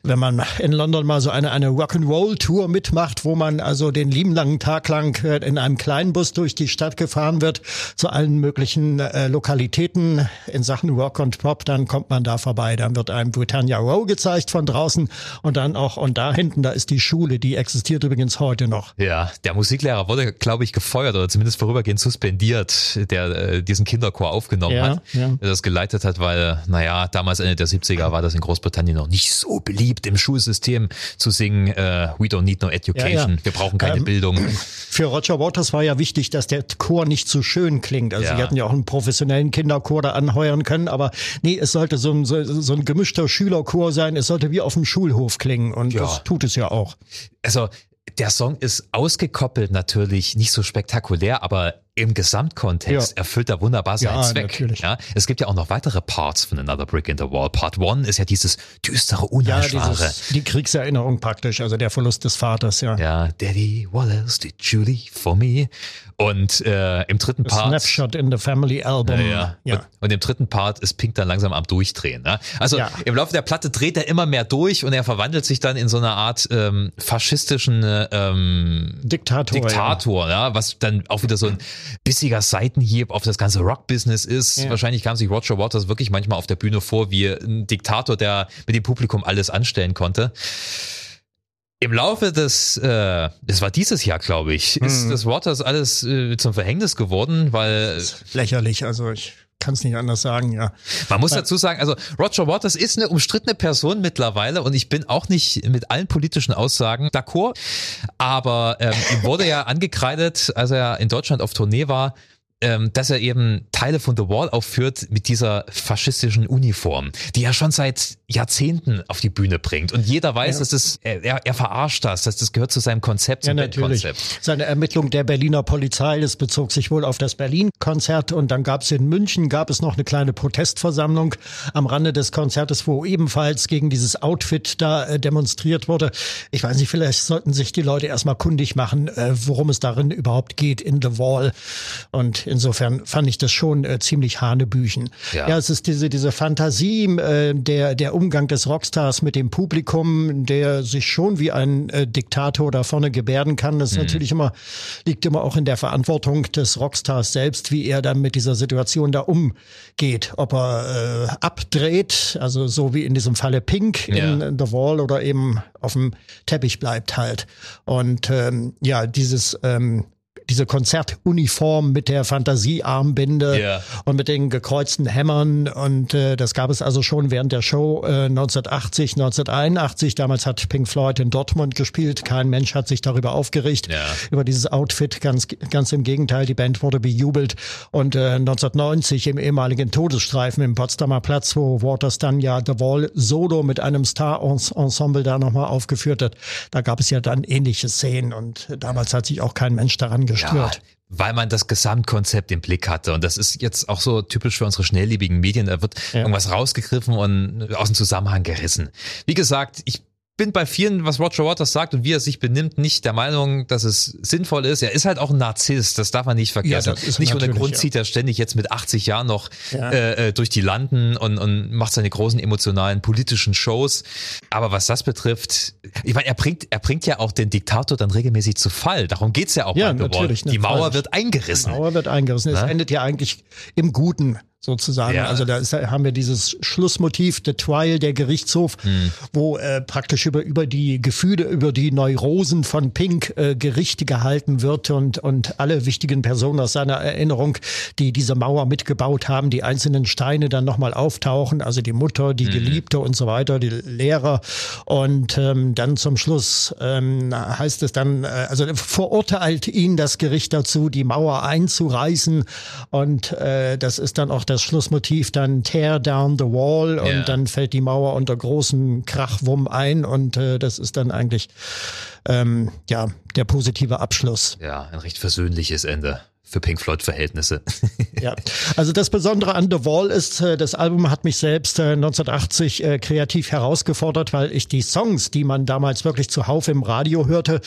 Wenn man in London mal so eine, eine Rock'n'Roll-Tour mitmacht, wo man also den lieben langen Tag lang äh, in einem kleinen Bus durch die Stadt gefahren wird, zu allen möglichen äh, Lokalitäten in Sachen Rock und Pop, dann kommt man da vorbei. Dann wird einem Britannia Row gezeigt von draußen und dann auch, und da hinten, da ist die Schule, die existiert übrigens heute noch. Ja, der Musiklehrer wurde, glaube ich, gefeuert oder zumindest vorübergehend suspendiert, der äh, diesen Kinderchor aufgenommen Ja, hat, ja. der das geleitet hat, weil, naja, damals Ende der 70er war das in Großbritannien noch nicht so beliebt, im Schulsystem zu singen, äh, we don't need no education, Ja, ja. wir brauchen keine Ähm, Bildung. Für Roger Waters war ja wichtig, dass der Chor nicht zu schön klingt. Also Ja. sie hätten ja auch einen professionellen Kinderchor da anheuern können, aber nee, es sollte so ein, so, so ein gemischter Schülerchor sein. Es sollte wie auf dem Schulhof klingen und Ja. das tut es ja auch. Also, der Song ist ausgekoppelt natürlich nicht so spektakulär, aber im Gesamtkontext Ja. erfüllt er wunderbar seinen Ja, Zweck. natürlich. Ja, es gibt ja auch noch weitere Parts von Another Brick in the Wall. Part One ist ja dieses düstere, Ja, unheilbare. dieses, die Kriegserinnerung praktisch, also der Verlust des Vaters, ja. Ja, Daddy, else did Julie for me? Und äh, im dritten Part. Snapshot in the Family Album. Ja, ja. Und, und im dritten Part ist Pink dann langsam am Durchdrehen. Ne? Also Ja. im Laufe der Platte dreht er immer mehr durch und er verwandelt sich dann in so eine Art ähm, faschistischen ähm, Diktator. Diktator, ja. was dann auch wieder so ein bissiger Seitenhieb auf das ganze Rock-Business ist. Ja. Wahrscheinlich kam sich Roger Waters wirklich manchmal auf der Bühne vor wie ein Diktator, der mit dem Publikum alles anstellen konnte. Im Laufe des, äh, das war dieses Jahr, glaube ich, ist das Waters alles äh, zum Verhängnis geworden, weil Ja. Lächerlich, also ich kann es nicht anders sagen, ja. man muss dazu sagen, also Roger Waters ist eine umstrittene Person mittlerweile und ich bin auch nicht mit allen politischen Aussagen d'accord, aber ähm, ihm wurde ja angekreidet, als er in Deutschland auf Tournee war, ähm, dass er eben Teile von The Wall aufführt mit dieser faschistischen Uniform, die er schon seit Jahrzehnten auf die Bühne bringt. Und jeder weiß, Ja. dass das, er, er verarscht das, dass das gehört zu seinem Konzept, Ja, zum natürlich. Bandkonzept. Seine Ermittlung der Berliner Polizei, das bezog sich wohl auf das Berlin-Konzert und dann gab es in München, gab es noch eine kleine Protestversammlung am Rande des Konzertes, wo ebenfalls gegen dieses Outfit da äh, demonstriert wurde. Ich weiß nicht, vielleicht sollten sich die Leute erstmal kundig machen, äh, worum es darin überhaupt geht in The Wall. Und insofern fand ich das schon äh, ziemlich hanebüchen. Ja. ja, es ist diese, diese Fantasie, äh, der, der Umgang des Rockstars mit dem Publikum, der sich schon wie ein äh, Diktator da vorne gebärden kann. Das ist natürlich immer, liegt immer auch in der Verantwortung des Rockstars selbst, wie er dann mit dieser Situation da umgeht. Ob er äh, abdreht, also so wie in diesem Falle Pink in Ja. The Wall oder eben auf dem Teppich bleibt halt. Und ähm, ja, dieses ähm, diese Konzertuniform mit der Fantasiearmbinde Ja. und mit den gekreuzten Hämmern und äh, das gab es also schon während der Show äh, 1980, 1981. Damals hat Pink Floyd in Dortmund gespielt. Kein Mensch hat sich darüber aufgeregt Ja. über dieses Outfit. Ganz, ganz im Gegenteil, die Band wurde bejubelt und äh, 1990 im ehemaligen Todesstreifen im Potsdamer Platz, wo Waters dann ja The Wall Solo mit einem Star-Ensemble da nochmal aufgeführt hat, da gab es ja dann ähnliche Szenen und damals hat sich auch kein Mensch daran gestört. weil man das Gesamtkonzept im Blick hatte. Und das ist jetzt auch so typisch für unsere schnelllebigen Medien. Da wird irgendwas rausgegriffen und aus dem Zusammenhang gerissen. Wie gesagt, ich bin bei vielen, was Roger Waters sagt und wie er sich benimmt, nicht der Meinung, dass es sinnvoll ist. Er ist halt auch ein Narzisst, das darf man nicht vergessen. Ja, nicht ohne Grund ja. zieht er ständig jetzt mit 80 Jahren noch Ja. äh, äh, durch die Landen und, und macht seine großen emotionalen politischen Shows. Aber was das betrifft, ich meine, er bringt, er bringt ja auch den Diktator dann regelmäßig zu Fall. Darum geht's ja auch Ja, bei natürlich, ne, Die Mauer wird eingerissen. Mauer wird eingerissen. Es Ne? endet ja eigentlich im Guten sozusagen. Ja. Also da ist, haben wir dieses Schlussmotiv, The Trial, der Gerichtshof, Hm. wo äh, praktisch über, über die Gefühle, über die Neurosen von Pink äh, Gericht gehalten wird und, und alle wichtigen Personen aus seiner Erinnerung, die diese Mauer mitgebaut haben, die einzelnen Steine dann nochmal auftauchen, also die Mutter, die Geliebte und so weiter, die Lehrer. Und ähm, dann zum Schluss ähm, heißt es dann, äh, also verurteilt ihn das Gericht dazu, die Mauer einzureißen. Und äh, das ist dann auch das Schlussmotiv, dann tear down the wall und Ja. dann fällt die Mauer unter großem Krachwumm ein und äh, das ist dann eigentlich ähm, ja der positive Abschluss. Ja, ein recht versöhnliches Ende für Pink Floyd Verhältnisse. Ja, also das Besondere an The Wall ist, äh, das Album hat mich selbst äh, 1980 äh, kreativ herausgefordert, weil ich die Songs, die man damals wirklich zuhauf im Radio hörte,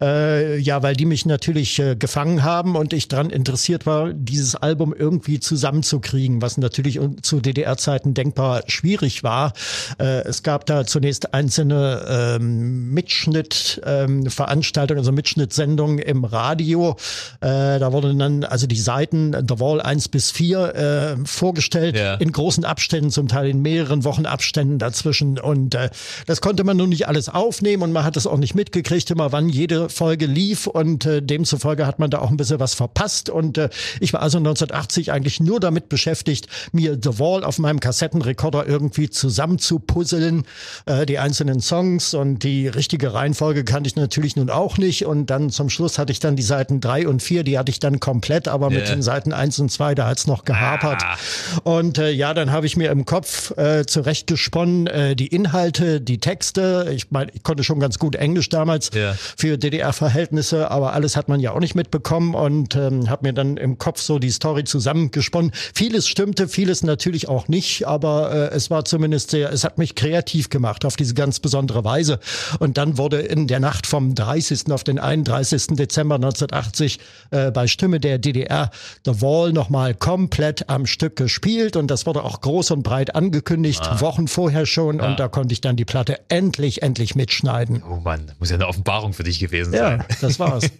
äh, ja, weil die mich natürlich äh, gefangen haben und ich dran interessiert war, dieses Album irgendwie zusammenzukriegen, was natürlich zu DDR-Zeiten denkbar schwierig war. Äh, es gab da zunächst einzelne ähm, Mitschnitt-Veranstaltungen, also Mitschnittsendungen im Radio. Äh, da wurden dann also die Seiten The Wall 1 bis 4 äh, vorgestellt, Ja. in großen Abständen, zum Teil in mehreren Wochen Abständen dazwischen. Und äh, das konnte man nun nicht alles aufnehmen und man hat es auch nicht mitgekriegt, immer wann jede Folge lief. Und äh, demzufolge hat man da auch ein bisschen was verpasst. Und äh, ich war also 1980 eigentlich nur damit beschäftigt, mir The Wall auf meinem Kassettenrekorder irgendwie zusammenzupuzzeln, äh, die einzelnen Songs und die richtige Reihenfolge kannte ich natürlich nun auch nicht. Und dann zum Schluss hatte ich dann die Seiten drei und vier, die hatte ich dann komplett, aber mit Ja. den Seiten eins und zwei, da hat's noch gehapert. Ah. Und äh, ja, dann habe ich mir im Kopf äh, zurechtgesponnen, äh, die Inhalte, die Texte. Ich meine, ich konnte schon ganz gut Englisch damals Ja. für DDR-Verhältnisse, aber alles hat man ja auch nicht mitbekommen und ähm, habe mir dann im Kopf so die Story zusammengesponnen. Vieles stimmte, vieles natürlich auch nicht, aber äh, es war zumindest sehr, es hat mich kreativ gemacht auf diese ganz besondere Weise. Und dann wurde in der Nacht vom 30. auf den 31. Dezember 1980 äh, bei Stimme der DDR The Wall nochmal komplett am Stück gespielt und das wurde auch groß und breit angekündigt, Wochen vorher schon und da konnte ich dann die Platte endlich, endlich mitschneiden. Oh Mann, muss ja eine Offenbarung für dich gewesen Ja, sein. das war's.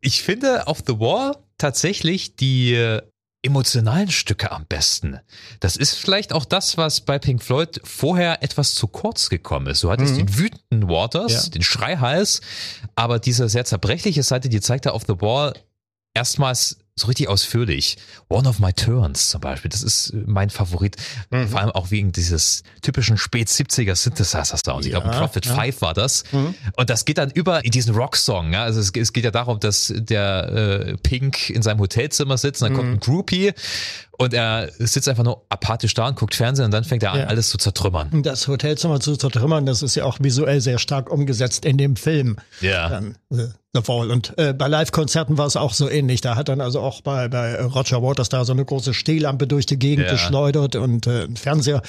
Ich finde auf The Wall tatsächlich die emotionalen Stücke am besten. Das ist vielleicht auch das, was bei Pink Floyd vorher etwas zu kurz gekommen ist. Du hattest den wütenden Waters, Mhm. Ja. den Schreihals, aber diese sehr zerbrechliche Seite, die zeigt er auf The Wall erstmals so richtig ausführlich. One of My Turns zum Beispiel, das ist äh, mein Favorit. Mhm. Vor allem auch wegen dieses typischen spät 70er Synthesizer-Sounds. Ich glaube, Ja, Prophet ja. Mhm. 5 war das. Und das geht dann über in diesen Rocksong. Ja? Also es, es geht ja darum, dass der äh, Pink in seinem Hotelzimmer sitzt, und dann Mhm. kommt ein Groupie und er sitzt einfach nur apathisch da und guckt Fernsehen und dann fängt er an, Ja. alles zu zertrümmern. Das Hotelzimmer zu zertrümmern, das ist ja auch visuell sehr stark umgesetzt in dem Film. Ja. Dann, äh, The Fall. Und äh, bei Live-Konzerten war es auch so ähnlich. Da hat dann also auch bei, bei Roger Waters da so eine große Stehlampe durch die Gegend Ja. geschleudert und äh, einen Fernseher,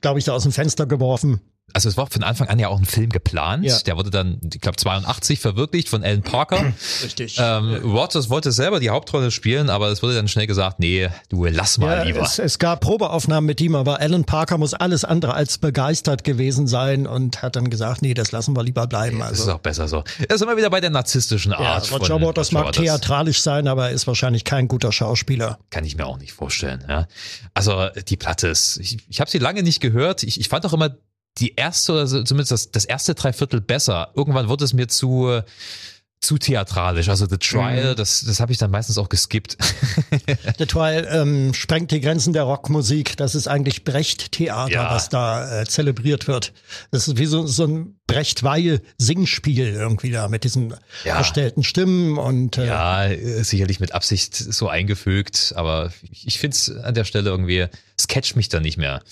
glaube ich, da aus dem Fenster geworfen. Also es war von Anfang an ja auch ein Film geplant. Ja. Der wurde dann, ich glaube, 82 verwirklicht von Alan Parker. Richtig. ähm, Waters wollte selber die Hauptrolle spielen, aber es wurde dann schnell gesagt, nee, du lass mal Ja, lieber. es, es gab Probeaufnahmen mit ihm, aber Alan Parker muss alles andere als begeistert gewesen sein und hat dann gesagt, nee, das lassen wir lieber bleiben. Das ist Also, auch besser so. Da sind wir wieder bei der narzisstischen ja, Art. Roger von Waters mag Waters. theatralisch sein, aber er ist wahrscheinlich kein guter Schauspieler. Kann ich mir auch nicht vorstellen. Ja. Also die Platte ist, ich, ich habe sie lange nicht gehört. Ich, ich fand auch immer die erste, oder so- zumindest das, das erste Dreiviertel besser. Irgendwann wurde es mir zu, zu theatralisch. Also The Trial, mhm. das, das habe ich dann meistens auch geskippt. The Trial ähm, sprengt die Grenzen der Rockmusik. Das ist eigentlich Brecht-Theater, ja. was da äh, zelebriert wird. Das ist wie so, so ein Brecht-Weil-Singspiel irgendwie da mit diesen ja. verstellten Stimmen und äh, ja, sicherlich mit Absicht so eingefügt, aber ich finde es an der Stelle irgendwie, es catcht mich da nicht mehr.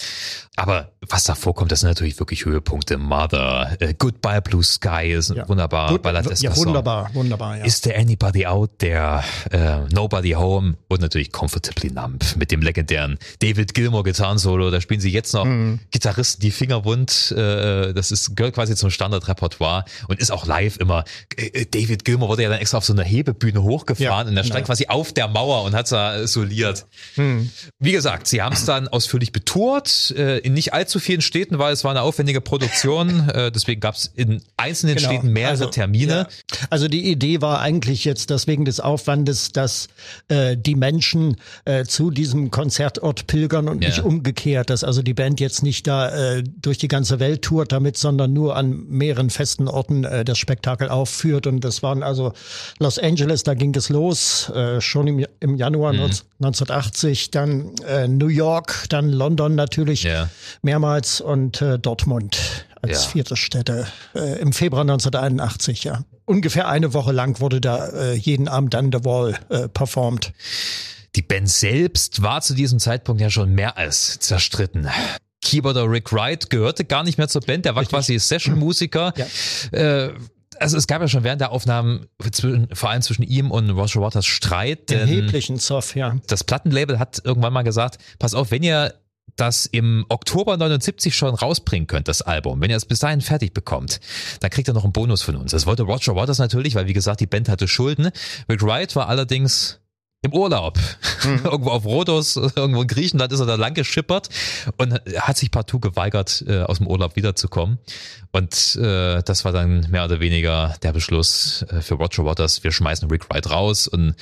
Aber was da vorkommt, das sind natürlich wirklich Höhepunkte. Mother, uh, Goodbye Blue Sky ist ja. wunderbar. Gut, ja, wunderbar, wunderbar. Ja. Is there anybody out there? Uh, nobody home und natürlich Comfortably Numb mit dem legendären David Gilmour Gitarrensolo. Da spielen sie jetzt noch mhm. Gitarristen die Finger wund. Uh, das ist gehört quasi zum Standardrepertoire und ist auch live immer. David Gilmour wurde ja dann extra auf so einer Hebebühne hochgefahren und er stand quasi auf der Mauer und hat da soliert. Mhm. Wie gesagt, sie haben es dann ausführlich betourt. in nicht allzu vielen Städten, weil es war eine aufwendige Produktion. äh, deswegen gab es in einzelnen genau. Städten mehrere also, Termine. Ja. Also die Idee war eigentlich jetzt, dass wegen des Aufwandes, dass äh, die Menschen äh, zu diesem Konzertort pilgern und ja. nicht umgekehrt, dass also die Band jetzt nicht da äh, durch die ganze Welt tourt damit, sondern nur an mehreren festen Orten äh, das Spektakel aufführt. Und das waren also Los Angeles, da ging es los, äh, schon im, im Januar mhm. 1980, dann äh, New York, dann London natürlich. Ja mehrmals und äh, Dortmund als ja. vierte Stätte äh, im Februar 1981, ja. Ungefähr eine Woche lang wurde da äh, jeden Abend dann The Wall äh, performt. Die Band selbst war zu diesem Zeitpunkt ja schon mehr als zerstritten. Keyboarder Rick Wright gehörte gar nicht mehr zur Band, der war Richtig. quasi Session-Musiker. Ja. Äh, also es gab ja schon während der Aufnahmen zwischen, vor allem zwischen ihm und Roger Waters Streit. Erheblichen Zoff, ja. Das Plattenlabel hat irgendwann mal gesagt, pass auf, wenn ihr das im Oktober 79 schon rausbringen könnt, das Album, wenn ihr es bis dahin fertig bekommt, dann kriegt ihr noch einen Bonus von uns. Das wollte Roger Waters natürlich, weil wie gesagt, die Band hatte Schulden. Rick Wright war allerdings im Urlaub. Mhm. irgendwo auf Rhodos, irgendwo in Griechenland ist er da lang geschippert und hat sich partout geweigert, äh, aus dem Urlaub wiederzukommen. Und äh, das war dann mehr oder weniger der Beschluss äh, für Roger Waters, wir schmeißen Rick Wright raus. Und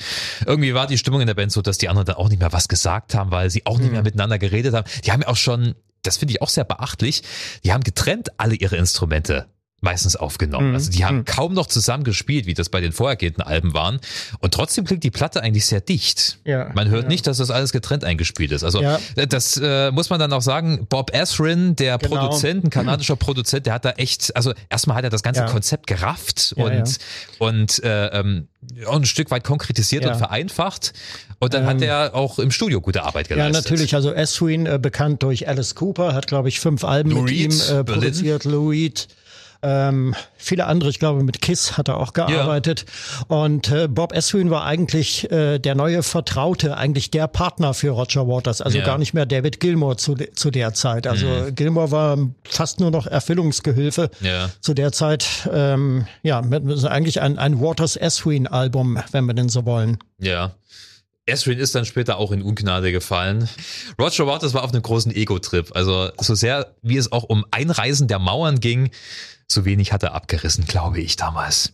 irgendwie war die Stimmung in der Band so, dass die anderen dann auch nicht mehr was gesagt haben, weil sie auch nicht mehr mhm. miteinander geredet haben. Die haben ja auch schon, das finde ich auch sehr beachtlich, die haben getrennt alle ihre Instrumente meistens aufgenommen. Mhm. Also die haben mhm. kaum noch zusammen gespielt, wie das bei den vorhergehenden Alben waren. Und trotzdem klingt die Platte eigentlich sehr dicht. Ja, man hört ja. nicht, dass das alles getrennt eingespielt ist. Also ja. das äh, muss man dann auch sagen. Bob Ezrin, der genau. Produzent, ein kanadischer mhm. Produzent, der hat da echt, also erstmal hat er das ganze Konzept gerafft und und äh, ähm, ein Stück weit konkretisiert und vereinfacht. Und dann ähm, hat er auch im Studio gute Arbeit geleistet. Ja, natürlich. Also Ezrin, äh, bekannt durch Alice Cooper, hat glaube ich fünf Alben Lou mit Reed, ihm äh, produziert. Lou Reed. Ähm, viele andere, ich glaube, mit Kiss hat er auch gearbeitet. Ja. Und äh, Bob Eswin war eigentlich äh, der neue Vertraute, eigentlich der Partner für Roger Waters, also ja. gar nicht mehr David Gilmour zu, zu der Zeit. Also mhm. Gilmour war fast nur noch Erfüllungsgehilfe ja. zu der Zeit. Ähm, ja, mit, eigentlich ein, ein Waters Eswin Album, wenn wir denn so wollen. Ja. Esrin ist dann später auch in Ungnade gefallen. Roger Waters war auf einem großen Ego-Trip. Also so sehr, wie es auch um Einreisen der Mauern ging, so wenig hat er abgerissen, glaube ich, damals.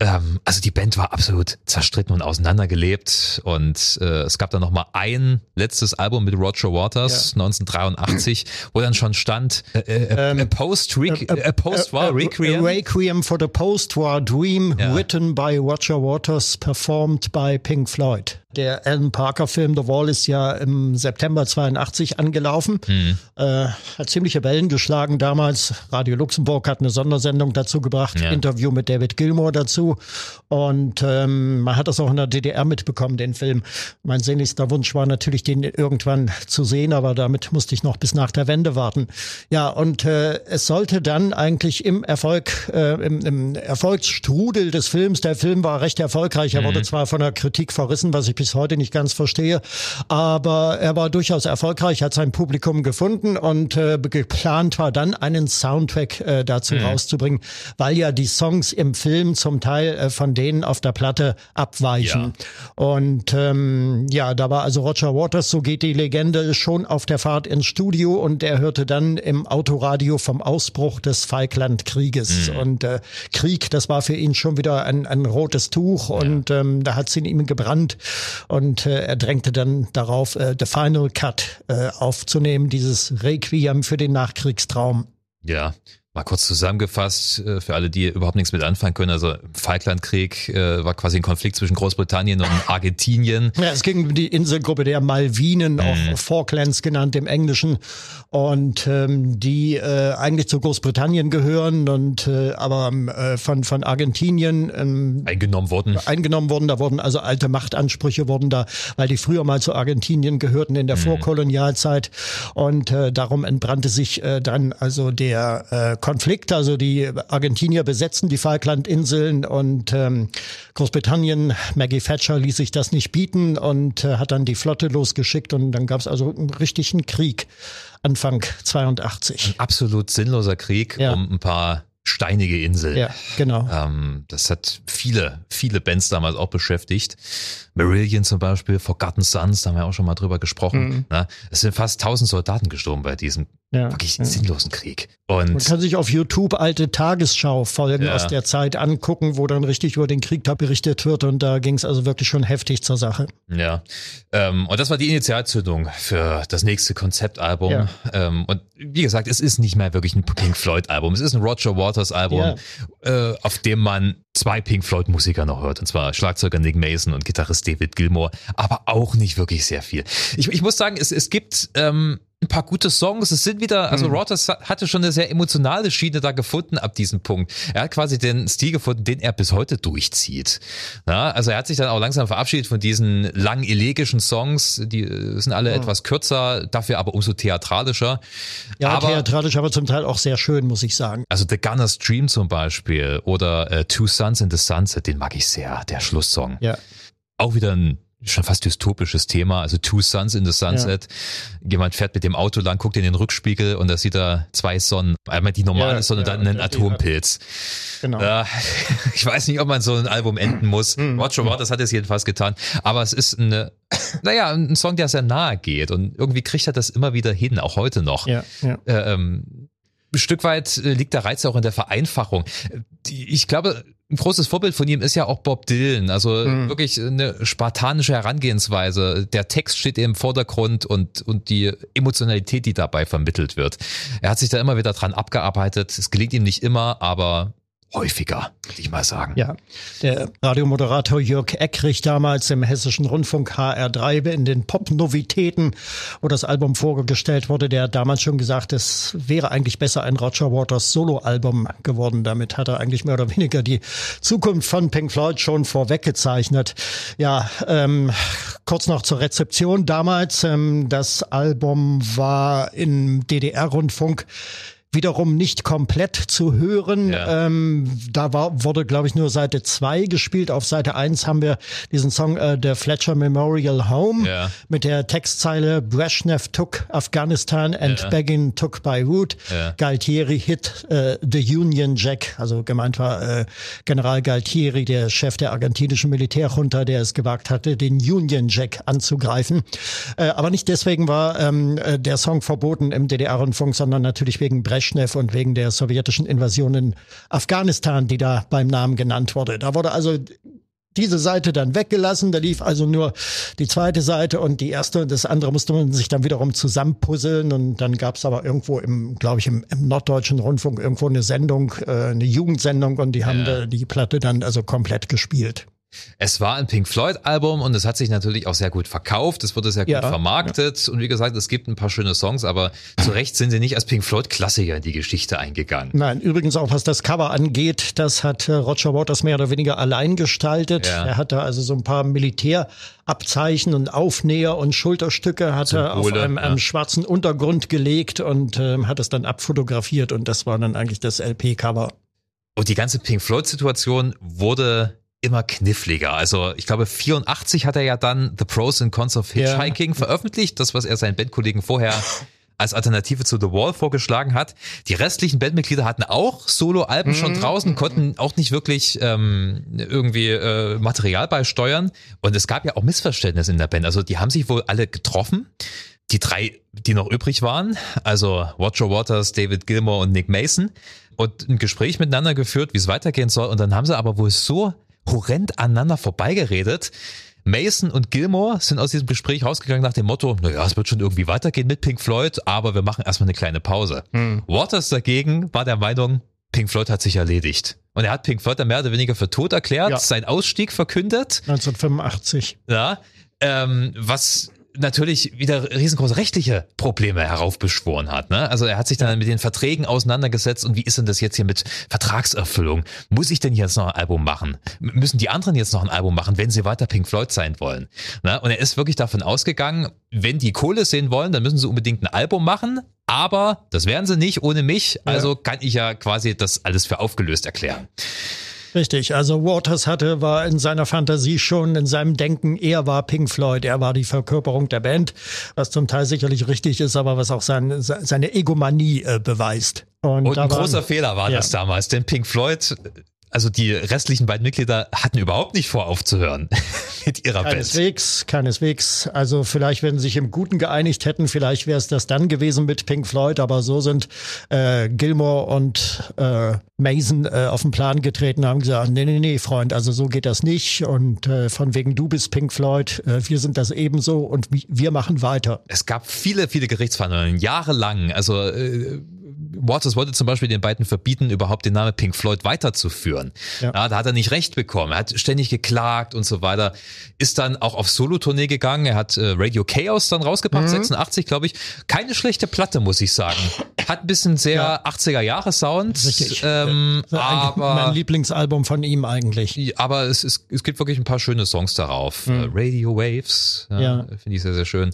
Ähm, also die Band war absolut zerstritten und auseinandergelebt und äh, es gab dann noch mal ein letztes Album mit Roger Waters ja. 1983, wo dann schon stand äh, äh, ähm, a post a, post war Requiem Requiem for the post-war dream ja. written by Roger Waters performed by Pink Floyd. Der Alan Parker Film The Wall ist ja im September 82 angelaufen. Mhm. Äh, hat ziemliche Wellen geschlagen damals. Radio Luxemburg hat eine Sondersendung dazu gebracht, ja. Interview mit David Gilmour dazu. Und ähm, man hat das auch in der DDR mitbekommen, den Film. Mein sehnlichster Wunsch war natürlich, den irgendwann zu sehen, aber damit musste ich noch bis nach der Wende warten. Ja, und äh, es sollte dann eigentlich im Erfolg, äh, im, im Erfolgsstrudel des Films, der Film war recht erfolgreich, er mhm. wurde zwar von der Kritik verrissen, was ich bis heute nicht ganz verstehe. Aber er war durchaus erfolgreich, hat sein Publikum gefunden und äh, geplant war dann einen Soundtrack äh, dazu mhm. rauszubringen, weil ja die Songs im Film zum Teil äh, von denen auf der Platte abweichen. Ja. Und ähm, ja, da war also Roger Waters, so geht die Legende, schon auf der Fahrt ins Studio und er hörte dann im Autoradio vom Ausbruch des Falklandkrieges. Mhm. Und äh, Krieg, das war für ihn schon wieder ein, ein rotes Tuch ja. und ähm, da hat es in ihm gebrannt und äh, er drängte dann darauf, äh, The Final Cut äh, aufzunehmen, dieses Requiem für den Nachkriegstraum. Ja, Mal kurz zusammengefasst, äh, für alle, die überhaupt nichts mit anfangen können. Also Falklandkrieg äh, war quasi ein Konflikt zwischen Großbritannien und Argentinien. Ja, es ging um die Inselgruppe der Malvinen, mhm. auch Falklands genannt im Englischen. Und ähm, die äh, eigentlich zu Großbritannien gehören und äh, aber äh, von, von Argentinien ähm, eingenommen wurden. Eingenommen wurden. Da wurden also alte Machtansprüche wurden da, weil die früher mal zu Argentinien gehörten in der mhm. Vorkolonialzeit. Und äh, darum entbrannte sich äh, dann also der äh, Konflikt. Also die Argentinier besetzten die Falklandinseln und ähm, Großbritannien, Maggie Thatcher ließ sich das nicht bieten und äh, hat dann die Flotte losgeschickt und dann gab es also einen richtigen Krieg Anfang 82. Ein absolut sinnloser Krieg ja. um ein paar steinige Insel. Ja, genau. Ähm, das hat viele, viele Bands damals auch beschäftigt. Marillion zum Beispiel, Forgotten Sons, da haben wir auch schon mal drüber gesprochen. Mhm. Ne? Es sind fast tausend Soldaten gestorben bei diesem ja, wirklich ja. sinnlosen Krieg. Und Man kann sich auf YouTube alte Tagesschau-Folgen ja. aus der Zeit angucken, wo dann richtig über den Krieg da berichtet wird und da ging es also wirklich schon heftig zur Sache. Ja, ähm, und das war die Initialzündung für das nächste Konzeptalbum. Ähm, und wie gesagt, es ist nicht mehr wirklich ein Pink Floyd-Album, es ist ein Roger Waters-Album, äh, auf dem man zwei Pink Floyd-Musiker noch hört, und zwar Schlagzeuger Nick Mason und Gitarrist David Gilmore, aber auch nicht wirklich sehr viel. Ich, ich muss sagen, es, es gibt ähm, ein paar gute Songs. Es sind wieder, also mhm. Rogers hatte schon eine sehr emotionale Schiene da gefunden ab diesem Punkt. Er hat quasi den Stil gefunden, den er bis heute durchzieht. Ja, also er hat sich dann auch langsam verabschiedet von diesen lang elegischen Songs. Die sind alle mhm. etwas kürzer, dafür aber umso theatralischer. Ja, aber, theatralisch, aber zum Teil auch sehr schön, muss ich sagen. Also The Gunner's Dream zum Beispiel oder äh, Two Suns in the Sunset, den mag ich sehr, der Schlusssong. Ja. Auch wieder ein schon fast dystopisches Thema, also Two Suns in the Sunset. Ja. Jemand fährt mit dem Auto lang, guckt in den Rückspiegel und da sieht er zwei Sonnen. Einmal die normale ja, Sonne und ja, dann einen Atompilz. Genau. Äh, ich weiß nicht, ob man so ein Album enden muss. Mhm. Roger Waters hat es jedenfalls getan. Aber es ist eine, naja, ein Song, der sehr nahe geht und irgendwie kriegt er das immer wieder hin, auch heute noch. Ja, ja. Äh, ähm, Stück weit äh, liegt der Reiz auch in der Vereinfachung. Ich glaube, ein großes Vorbild von ihm ist ja auch Bob Dylan. Also mhm. wirklich eine spartanische Herangehensweise. Der Text steht im Vordergrund und, und die Emotionalität, die dabei vermittelt wird. Er hat sich da immer wieder dran abgearbeitet. Es gelingt ihm nicht immer, aber häufiger, würde ich mal sagen. Ja, der Radiomoderator Jörg Eckrich damals im Hessischen Rundfunk HR3 in den Pop-Novitäten, wo das Album vorgestellt wurde, der hat damals schon gesagt, es wäre eigentlich besser ein Roger Waters Solo-Album geworden. Damit hat er eigentlich mehr oder weniger die Zukunft von Pink Floyd schon vorweggezeichnet. Ja, ähm, kurz noch zur Rezeption damals. Ähm, das Album war im DDR-Rundfunk wiederum nicht komplett zu hören. Ja. Ähm, da war, wurde, glaube ich, nur Seite zwei gespielt. Auf Seite eins haben wir diesen Song äh, der Fletcher Memorial Home ja. mit der Textzeile Brezhnev took Afghanistan and ja. Begin took Beirut. Ja. Galtieri hit äh, the Union Jack. Also gemeint war äh, General Galtieri, der Chef der argentinischen Militärjunta, der es gewagt hatte, den Union Jack anzugreifen. Äh, aber nicht deswegen war ähm, äh, der Song verboten im DDR-Rundfunk, sondern natürlich wegen Brezhnev Brezhnev und wegen der sowjetischen Invasion in Afghanistan, die da beim Namen genannt wurde. Da wurde also diese Seite dann weggelassen. Da lief also nur die zweite Seite und die erste und das andere musste man sich dann wiederum zusammenpuzzeln. Und dann gab es aber irgendwo im, glaube ich, im, im, norddeutschen Rundfunk irgendwo eine Sendung, äh, eine Jugendsendung und die haben ja. die Platte dann also komplett gespielt. Es war ein Pink Floyd Album und es hat sich natürlich auch sehr gut verkauft. Es wurde sehr gut ja, vermarktet ja. und wie gesagt, es gibt ein paar schöne Songs, aber zu Recht sind sie nicht als Pink Floyd Klassiker in die Geschichte eingegangen. Nein, übrigens auch was das Cover angeht, das hat äh, Roger Waters mehr oder weniger allein gestaltet. Ja. Er hatte also so ein paar Militärabzeichen und Aufnäher und Schulterstücke hat Symbole, er auf einem, einem, schwarzen Untergrund gelegt und äh, hat es dann abfotografiert und das war dann eigentlich das LP-Cover. Und die ganze Pink Floyd-Situation wurde immer kniffliger. Also ich glaube 84 hat er ja dann The Pros and Cons of Hitchhiking ja. veröffentlicht, das was er seinen Bandkollegen vorher als Alternative zu The Wall vorgeschlagen hat. Die restlichen Bandmitglieder hatten auch Solo-Alben mhm. schon draußen, konnten auch nicht wirklich ähm, irgendwie äh, Material beisteuern. Und es gab ja auch Missverständnisse in der Band. Also die haben sich wohl alle getroffen. Die drei, die noch übrig waren, also Roger Waters, David Gilmore und Nick Mason, und ein Gespräch miteinander geführt, wie es weitergehen soll. Und dann haben sie aber wohl so horrend aneinander vorbeigeredet. Mason und Gilmore sind aus diesem Gespräch rausgegangen nach dem Motto, naja, es wird schon irgendwie weitergehen mit Pink Floyd, aber wir machen erstmal eine kleine Pause. Hm. Waters dagegen war der Meinung, Pink Floyd hat sich erledigt. Und er hat Pink Floyd dann mehr oder weniger für tot erklärt, ja. seinen Ausstieg verkündet. 1985. Ja, ähm, was natürlich wieder riesengroße rechtliche Probleme heraufbeschworen hat. Ne? Also er hat sich dann mit den Verträgen auseinandergesetzt und wie ist denn das jetzt hier mit Vertragserfüllung? Muss ich denn jetzt noch ein Album machen? Müssen die anderen jetzt noch ein Album machen, wenn sie weiter Pink Floyd sein wollen? Ne? Und er ist wirklich davon ausgegangen, wenn die Kohle sehen wollen, dann müssen sie unbedingt ein Album machen, aber das werden sie nicht ohne mich, also kann ich ja quasi das alles für aufgelöst erklären. Richtig, also Waters hatte, war in seiner Fantasie schon, in seinem Denken, er war Pink Floyd, er war die Verkörperung der Band, was zum Teil sicherlich richtig ist, aber was auch sein, seine Egomanie äh, beweist. Und, Und ein großer Fehler war ja. das damals, denn Pink Floyd also die restlichen beiden Mitglieder hatten überhaupt nicht vor, aufzuhören mit ihrer keineswegs, Band. Keineswegs, Also vielleicht, wenn sie sich im Guten geeinigt hätten, vielleicht wäre es das dann gewesen mit Pink Floyd, aber so sind äh, Gilmore und äh, Mason äh, auf den Plan getreten, haben gesagt, nee, nee, nee, Freund, also so geht das nicht und äh, von wegen du bist Pink Floyd, äh, wir sind das ebenso und wir machen weiter. Es gab viele, viele Gerichtsverhandlungen, jahrelang, also äh, Waters wollte zum Beispiel den beiden verbieten, überhaupt den Namen Pink Floyd weiterzuführen. Ja. ja. da hat er nicht recht bekommen. Er hat ständig geklagt und so weiter. Ist dann auch auf Solo-Tournee gegangen. Er hat äh, Radio Chaos dann rausgebracht, mhm. 86, glaube ich. Keine schlechte Platte, muss ich sagen. Hat ein bisschen sehr ja. 80er-Jahre-Sound. Richtig. Ähm, aber mein Lieblingsalbum von ihm eigentlich. Aber es, es, es gibt wirklich ein paar schöne Songs darauf. Mhm. Radio Waves, ja, ja. finde ich sehr, sehr schön.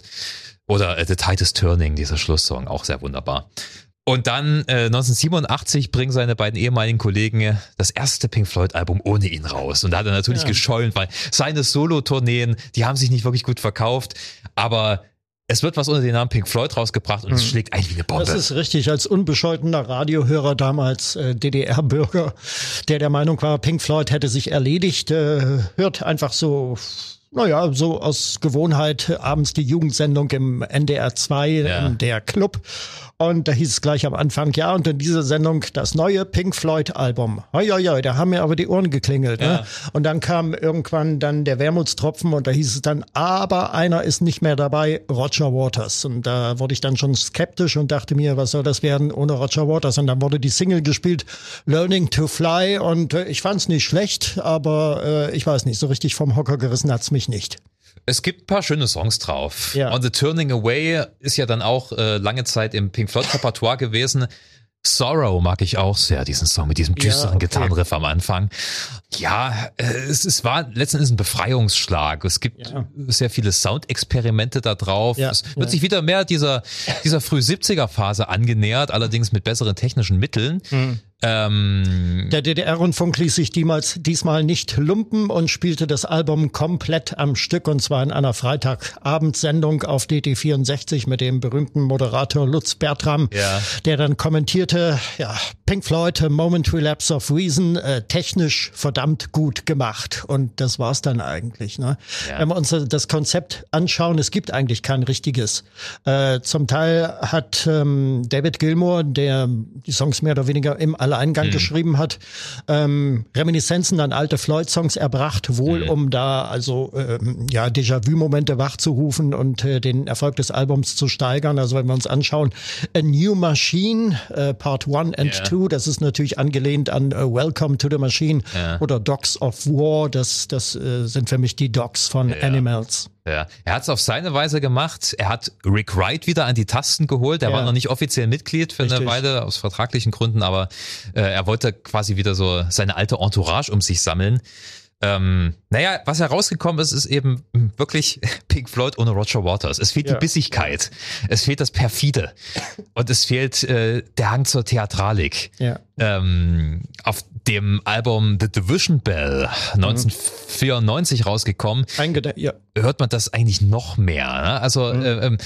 Oder äh, The Tide is Turning, dieser Schlusssong, auch sehr wunderbar. Und dann äh, 1987 bringen seine beiden ehemaligen Kollegen das erste Pink Floyd Album ohne ihn raus. Und da hat er natürlich ja. geschollen, weil seine Solo-Tourneen, die haben sich nicht wirklich gut verkauft. Aber es wird was unter dem Namen Pink Floyd rausgebracht und mhm. es schlägt ein wie eine Bombe. Das ist richtig. Als unbescholtener Radiohörer damals äh, DDR-Bürger, der der Meinung war, Pink Floyd hätte sich erledigt, äh, hört einfach so naja, so aus Gewohnheit abends die Jugendsendung im NDR 2, ja. der Club. Und da hieß es gleich am Anfang, ja, und in dieser Sendung das neue Pink Floyd Album. Hoi, hoi, hoi, da haben mir aber die Ohren geklingelt. Ne? Ja. Ne? Und dann kam irgendwann dann der Wermutstropfen und da hieß es dann, aber einer ist nicht mehr dabei, Roger Waters. Und da wurde ich dann schon skeptisch und dachte mir, was soll das werden ohne Roger Waters? Und dann wurde die Single gespielt, Learning to Fly. Und äh, ich fand es nicht schlecht, aber äh, ich weiß nicht, so richtig vom Hocker gerissen hat's mich nicht. Es gibt ein paar schöne Songs drauf. Ja. On the Turning Away ist ja dann auch äh, lange Zeit im Pink Floyd Repertoire gewesen. Sorrow mag ich auch sehr, diesen Song mit diesem düsteren ja, okay. Gitarrenriff am Anfang. Ja, äh, es, es war letztendlich ein Befreiungsschlag. Es gibt ja. sehr viele Soundexperimente da drauf. Ja, es wird sich wieder mehr dieser, dieser früh 70er Phase angenähert, allerdings mit besseren technischen Mitteln. Mhm. Ähm, der DDR-Rundfunk ließ sich diemals, diesmal nicht lumpen und spielte das Album komplett am Stück und zwar in einer Freitagabendsendung auf DT64 mit dem berühmten Moderator Lutz Bertram, ja. der dann kommentierte, ja, Pink Floyd, A Moment Relapse of Reason, äh, technisch verdammt gut gemacht und das war's dann eigentlich. Ne? Ja. Wenn wir uns das Konzept anschauen, es gibt eigentlich kein richtiges. Äh, zum Teil hat ähm, David Gilmour, der die Songs mehr oder weniger im Alleingang mhm. geschrieben hat, ähm, Reminiszenzen an alte Floyd-Songs erbracht, wohl mhm. um da also ähm, ja Déjà-vu-Momente wachzurufen und äh, den Erfolg des Albums zu steigern. Also wenn wir uns anschauen, A New Machine, äh, Part 1 and 2, yeah. das ist natürlich angelehnt an uh, Welcome to the Machine yeah. oder Dogs of War, das, das äh, sind für mich die Dogs von yeah. Animals. Ja, er hat es auf seine Weise gemacht. Er hat Rick Wright wieder an die Tasten geholt. Er ja. war noch nicht offiziell Mitglied für Richtig. eine Weile aus vertraglichen Gründen, aber äh, er wollte quasi wieder so seine alte Entourage um sich sammeln. Ähm, naja, was herausgekommen ist, ist eben wirklich Pink Floyd ohne Roger Waters. Es fehlt ja. die Bissigkeit, es fehlt das Perfide und es fehlt äh, der Hang zur Theatralik. Ja. Ähm, auf dem Album The Division Bell 1994 mhm. rausgekommen, ja. hört man das eigentlich noch mehr. Ne? Also mhm. äh, ähm,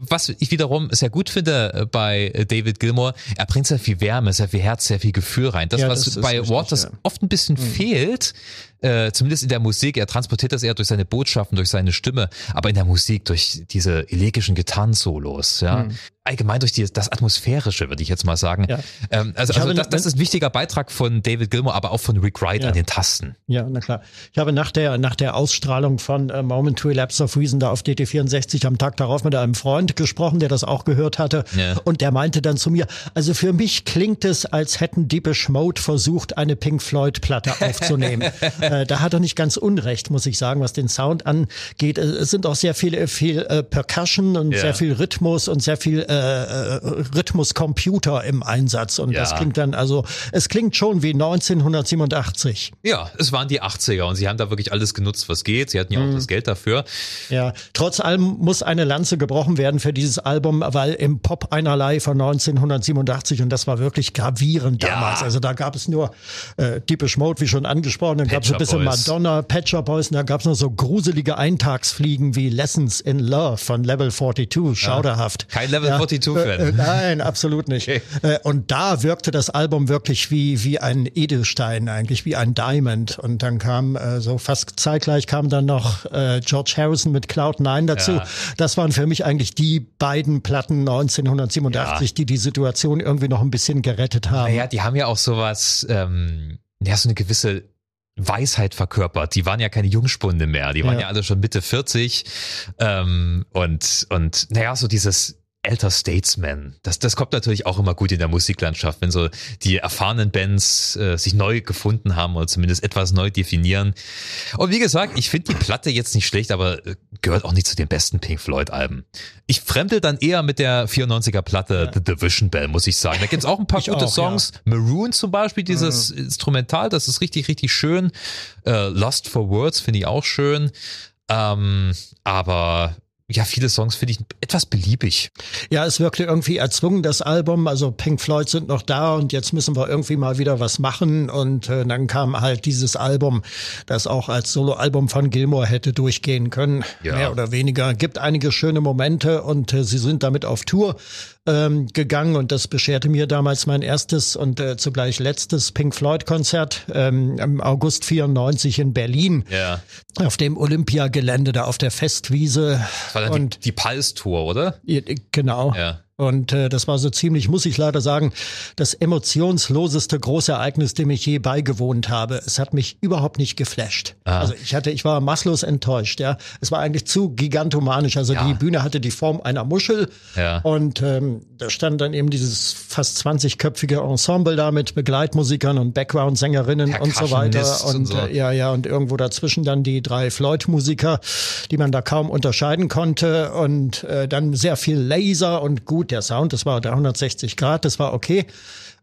was ich wiederum sehr gut finde äh, bei David Gilmore, er bringt sehr viel Wärme, sehr viel Herz, sehr viel Gefühl rein. Das, ja, was das bei richtig, Waters ja. oft ein bisschen mhm. fehlt, äh, zumindest in der Musik, er transportiert das eher durch seine Botschaften, durch seine Stimme, aber in der Musik durch diese elegischen Gitarrensolos, ja. Mhm allgemein durch die, das Atmosphärische, würde ich jetzt mal sagen. Ja. Ähm, also also das, das ist ein wichtiger Beitrag von David Gilmour, aber auch von Rick Wright ja. an den Tasten. Ja, na klar. Ich habe nach der, nach der Ausstrahlung von uh, Moment to Elapse of Reason da auf DT64 am Tag darauf mit einem Freund gesprochen, der das auch gehört hatte. Ja. Und der meinte dann zu mir, also für mich klingt es, als hätten Deepish Mode versucht, eine Pink Floyd Platte aufzunehmen. äh, da hat er nicht ganz unrecht, muss ich sagen, was den Sound angeht. Es sind auch sehr viele, viel äh, Percussion und sehr viel Rhythmus und sehr viel äh, äh, Rhythmuscomputer im Einsatz. Und ja. das klingt dann, also es klingt schon wie 1987. Ja, es waren die 80er und sie haben da wirklich alles genutzt, was geht. Sie hatten ja auch mhm. das Geld dafür. Ja, trotz allem muss eine Lanze gebrochen werden für dieses Album, weil im Pop einerlei von 1987 und das war wirklich gravierend ja. damals. Also da gab es nur äh, Deepish Mode, wie schon angesprochen, dann gab es ein bisschen Boys. Madonna, Patcher Boys und da gab es noch so gruselige Eintagsfliegen wie Lessons in Love von Level 42, schauderhaft. Kein Level ja. 42-Fan. Äh, äh, nein, absolut nicht. Okay. Äh, und da wirkte das Album wirklich wie, wie ein Edelstein eigentlich, wie ein Diamond. Und dann kam äh, so fast zeitgleich kam dann noch äh, George Harrison mit Cloud 9 dazu. Ja. Das waren für mich eigentlich die beiden Platten 1987, ja. die die Situation irgendwie noch ein bisschen gerettet haben. Naja, die haben ja auch sowas, ähm, ja, so eine gewisse Weisheit verkörpert. Die waren ja keine Jungspunde mehr, die waren ja, ja alle schon Mitte 40 ähm, und und naja, so dieses Elder Statesman. Das, das kommt natürlich auch immer gut in der Musiklandschaft, wenn so die erfahrenen Bands äh, sich neu gefunden haben oder zumindest etwas neu definieren. Und wie gesagt, ich finde die Platte jetzt nicht schlecht, aber äh, gehört auch nicht zu den besten Pink Floyd Alben. Ich fremdel dann eher mit der 94er Platte ja. The Division Bell, muss ich sagen. Da gibt's auch ein paar ich gute auch, Songs. Ja. Maroon zum Beispiel, dieses mhm. Instrumental, das ist richtig, richtig schön. Äh, Lost for Words finde ich auch schön. Ähm, aber ja, viele Songs finde ich etwas beliebig. Ja, es wirkte irgendwie erzwungen, das Album. Also Pink Floyd sind noch da und jetzt müssen wir irgendwie mal wieder was machen. Und äh, dann kam halt dieses Album, das auch als Soloalbum von Gilmore hätte durchgehen können. Ja. Mehr oder weniger. Gibt einige schöne Momente und äh, sie sind damit auf Tour ähm, gegangen und das bescherte mir damals mein erstes und äh, zugleich letztes Pink Floyd Konzert ähm, im August 94 in Berlin. Ja. Auf dem Olympiagelände da auf der Festwiese. Das war dann und die, die Pulse Tour, oder? Genau. Ja. Und äh, das war so ziemlich, muss ich leider sagen, das emotionsloseste Großereignis, dem ich je beigewohnt habe. Es hat mich überhaupt nicht geflasht. Ah. Also ich hatte, ich war maßlos enttäuscht. Ja, es war eigentlich zu gigantomanisch. Also ja. die Bühne hatte die Form einer Muschel ja. und ähm, da stand dann eben dieses fast 20-köpfige Ensemble da mit Begleitmusikern und Background-Sängerinnen und so weiter. Und, und so. Äh, ja, ja, und irgendwo dazwischen dann die drei Floyd-Musiker, die man da kaum unterscheiden konnte und äh, dann sehr viel Laser und gut gut, der Sound, das war 360 Grad, das war okay.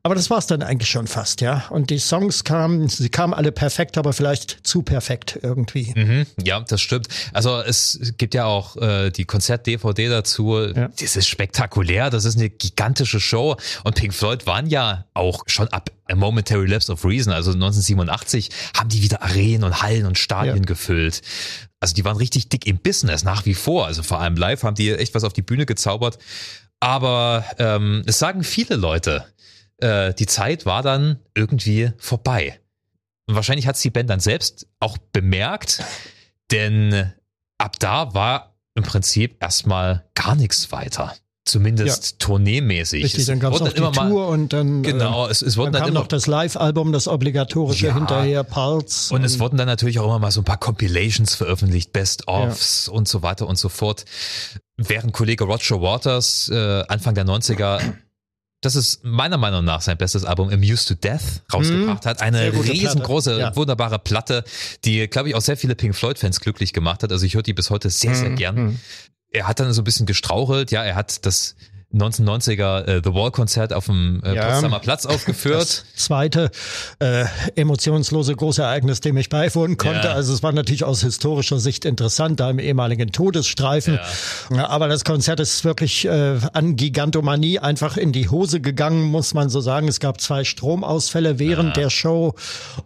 Aber das war's dann eigentlich schon fast, ja. Und die Songs kamen, sie kamen alle perfekt, aber vielleicht zu perfekt irgendwie. Mhm, ja, das stimmt. Also es gibt ja auch äh, die Konzert-DVD dazu. Ja. Das ist spektakulär, das ist eine gigantische Show. Und Pink Floyd waren ja auch schon ab A Momentary Lapse of Reason, also 1987, haben die wieder Arenen und Hallen und Stadien ja. gefüllt. Also die waren richtig dick im Business nach wie vor. Also vor allem live haben die echt was auf die Bühne gezaubert. Aber ähm, es sagen viele Leute, äh, die Zeit war dann irgendwie vorbei. Und wahrscheinlich hat es die Band dann selbst auch bemerkt, denn ab da war im Prinzip erstmal gar nichts weiter. Zumindest ja. tourneemäßig. Richtig, dann gab es noch die Tour mal, und dann, genau, es, es wurden dann, dann kam immer, noch das Live-Album, das obligatorische ja, hinterher, Pulse. Und, und, es wurden dann natürlich auch immer mal so ein paar Compilations veröffentlicht, Best-ofs ja. und so weiter und so fort während Kollege Roger Waters äh, Anfang der 90er das ist meiner Meinung nach sein bestes Album Amused to Death rausgebracht mhm. hat. Eine riesengroße, ja. wunderbare Platte, die, glaube ich, auch sehr viele Pink Floyd-Fans glücklich gemacht hat. Also ich höre die bis heute sehr, sehr mhm. gern. Mhm. Er hat dann so ein bisschen gestrauchelt. Ja, er hat das 1990er äh, The Wall Konzert auf dem äh, ja, Potsdamer Platz aufgeführt. Das zweite äh, emotionslose große Ereignis, dem ich beiwohnen konnte. Ja. Also es war natürlich aus historischer Sicht interessant, da im ehemaligen Todesstreifen. Ja. Aber das Konzert ist wirklich äh, an Gigantomanie einfach in die Hose gegangen, muss man so sagen. Es gab zwei Stromausfälle während der Show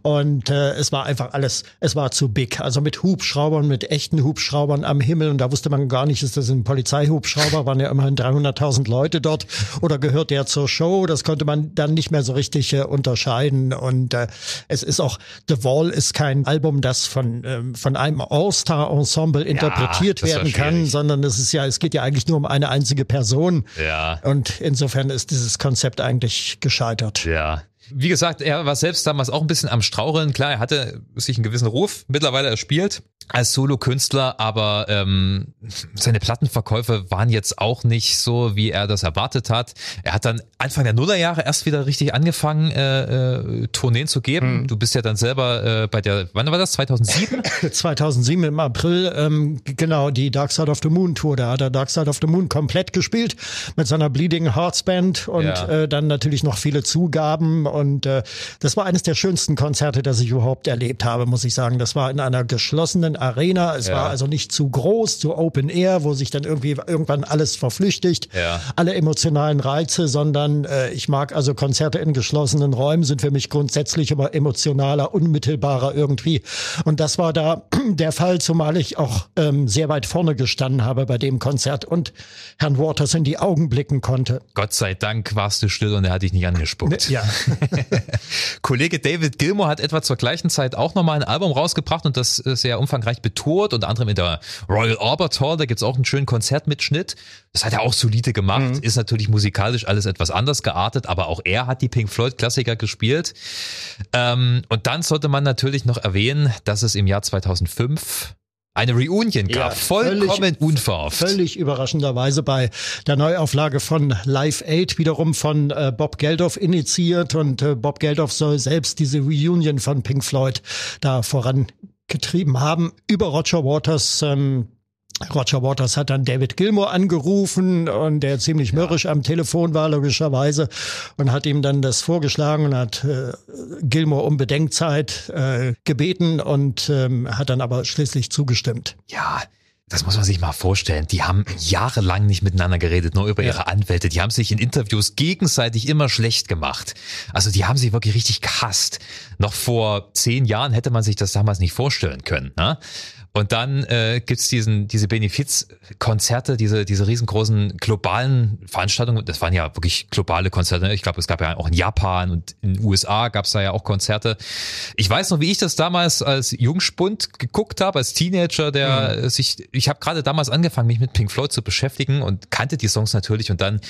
und äh, es war einfach alles, es war zu big. Also mit Hubschraubern, mit echten Hubschraubern am Himmel und da wusste man gar nicht, ist das ein Polizeihubschrauber, waren ja immerhin 300.000 Leute Leute dort oder gehört der zur Show? Das konnte man dann nicht mehr so richtig äh, unterscheiden. Und äh, es ist auch, The Wall ist kein Album, das von, ähm, von einem All-Star-Ensemble interpretiert war werden kann, sondern es ist ja, es geht ja eigentlich nur um eine einzige Person. Ja. Und insofern ist dieses Konzept eigentlich gescheitert. Ja. Wie gesagt, er war selbst damals auch ein bisschen am Straucheln. Klar, er hatte sich einen gewissen Ruf mittlerweile erspielt als Solo-Künstler, aber ähm, seine Plattenverkäufe waren jetzt auch nicht so, wie er das erwartet hat. Er hat dann Anfang der Nullerjahre erst wieder richtig angefangen, äh, äh, Tourneen zu geben. Du bist ja dann selber äh, bei der, wann war das? 2007? 2007 im April, ähm, genau, die Dark Side of the Moon Tour. Da hat er Dark Side of the Moon komplett gespielt mit seiner Bleeding Hearts Band und Ja. äh, dann natürlich noch viele Zugaben. Und äh, das war eines der schönsten Konzerte, das ich überhaupt erlebt habe, muss ich sagen. Das war in einer geschlossenen Arena. Es Ja. war also nicht zu groß, zu Open Air, wo sich dann irgendwie irgendwann alles verflüchtigt. Ja. Alle emotionalen Reize, sondern äh, ich mag also Konzerte in geschlossenen Räumen sind für mich grundsätzlich immer emotionaler, unmittelbarer irgendwie. Und das war da der Fall, zumal ich auch ähm, sehr weit vorne gestanden habe bei dem Konzert und Herrn Waters in die Augen blicken konnte. Gott sei Dank warst du still und er hat dich nicht angespuckt. Ja, Kollege David Gilmour hat etwa zur gleichen Zeit auch nochmal ein Album rausgebracht und das äh, sehr umfangreich betourt, unter anderem in der Royal Albert Hall, da gibt's auch einen schönen Konzertmitschnitt. Das hat er auch solide gemacht, ist natürlich musikalisch alles etwas anders geartet, aber auch er hat die Pink Floyd Klassiker gespielt. Ähm, und dann sollte man natürlich noch erwähnen, dass es im Jahr 2005 eine Reunion gab, Ja, vollkommen völlig- unverhofft. völlig überraschenderweise bei der Neuauflage von Live Aid, wiederum von äh, Bob Geldof initiiert und äh, Bob Geldof soll selbst diese Reunion von Pink Floyd da vorangetrieben haben über Roger Waters. Ähm, Roger Waters hat dann David Gilmour angerufen und der ziemlich mürrisch am Telefon war, logischerweise, und hat ihm dann das vorgeschlagen und hat äh, Gilmour um Bedenkzeit äh, gebeten und ähm, hat dann aber schließlich zugestimmt. Ja, das muss man sich mal vorstellen. Die haben jahrelang nicht miteinander geredet, nur über ihre Anwälte. Die haben sich in Interviews gegenseitig immer schlecht gemacht. Also die haben sich wirklich richtig gehasst. Noch vor zehn Jahren hätte man sich das damals nicht vorstellen können. Ne? Und dann äh, gibt's diesen, diese Benefizkonzerte, diese, diese riesengroßen globalen Veranstaltungen. Das waren ja wirklich globale Konzerte. Ich glaube, es gab ja auch in Japan und in den USA gab's da ja auch Konzerte. Ich weiß noch, wie ich das damals als Jungspund geguckt habe, als Teenager, der Mhm. sich, ich habe gerade damals angefangen, mich mit Pink Floyd zu beschäftigen und kannte die Songs natürlich und dann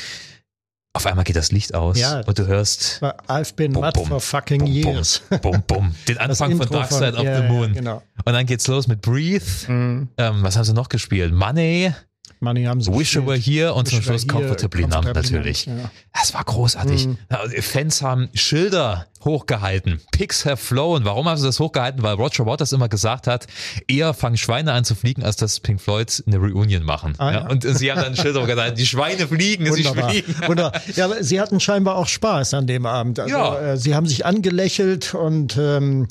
auf einmal geht das Licht aus Ja. und du hörst I've been Bum, mad for fucking bum, years. Bum, bum. Den Anfang von Dark von- Side of ja, the Moon. genau. Und dann geht's los mit Breathe. Ähm, was haben sie noch gespielt? Money, Money haben sie Wish You Were gespielt. Here und zum Wish Were Schluss Comfortably Numb natürlich. Ja. Das war großartig. Ja, Fans haben Schilder hochgehalten. Pigs have flown. Warum haben sie das hochgehalten? Weil Roger Waters immer gesagt hat, eher fangen Schweine an zu fliegen, als dass Pink Floyd eine Reunion machen. Ah, ja. ja. Und sie haben dann Schilder hochgehalten, die Schweine fliegen, sie Wunderbar. fliegen. Wunderbar. Ja, aber sie hatten scheinbar auch Spaß an dem Abend. Also, Ja. äh, sie haben sich angelächelt und ähm,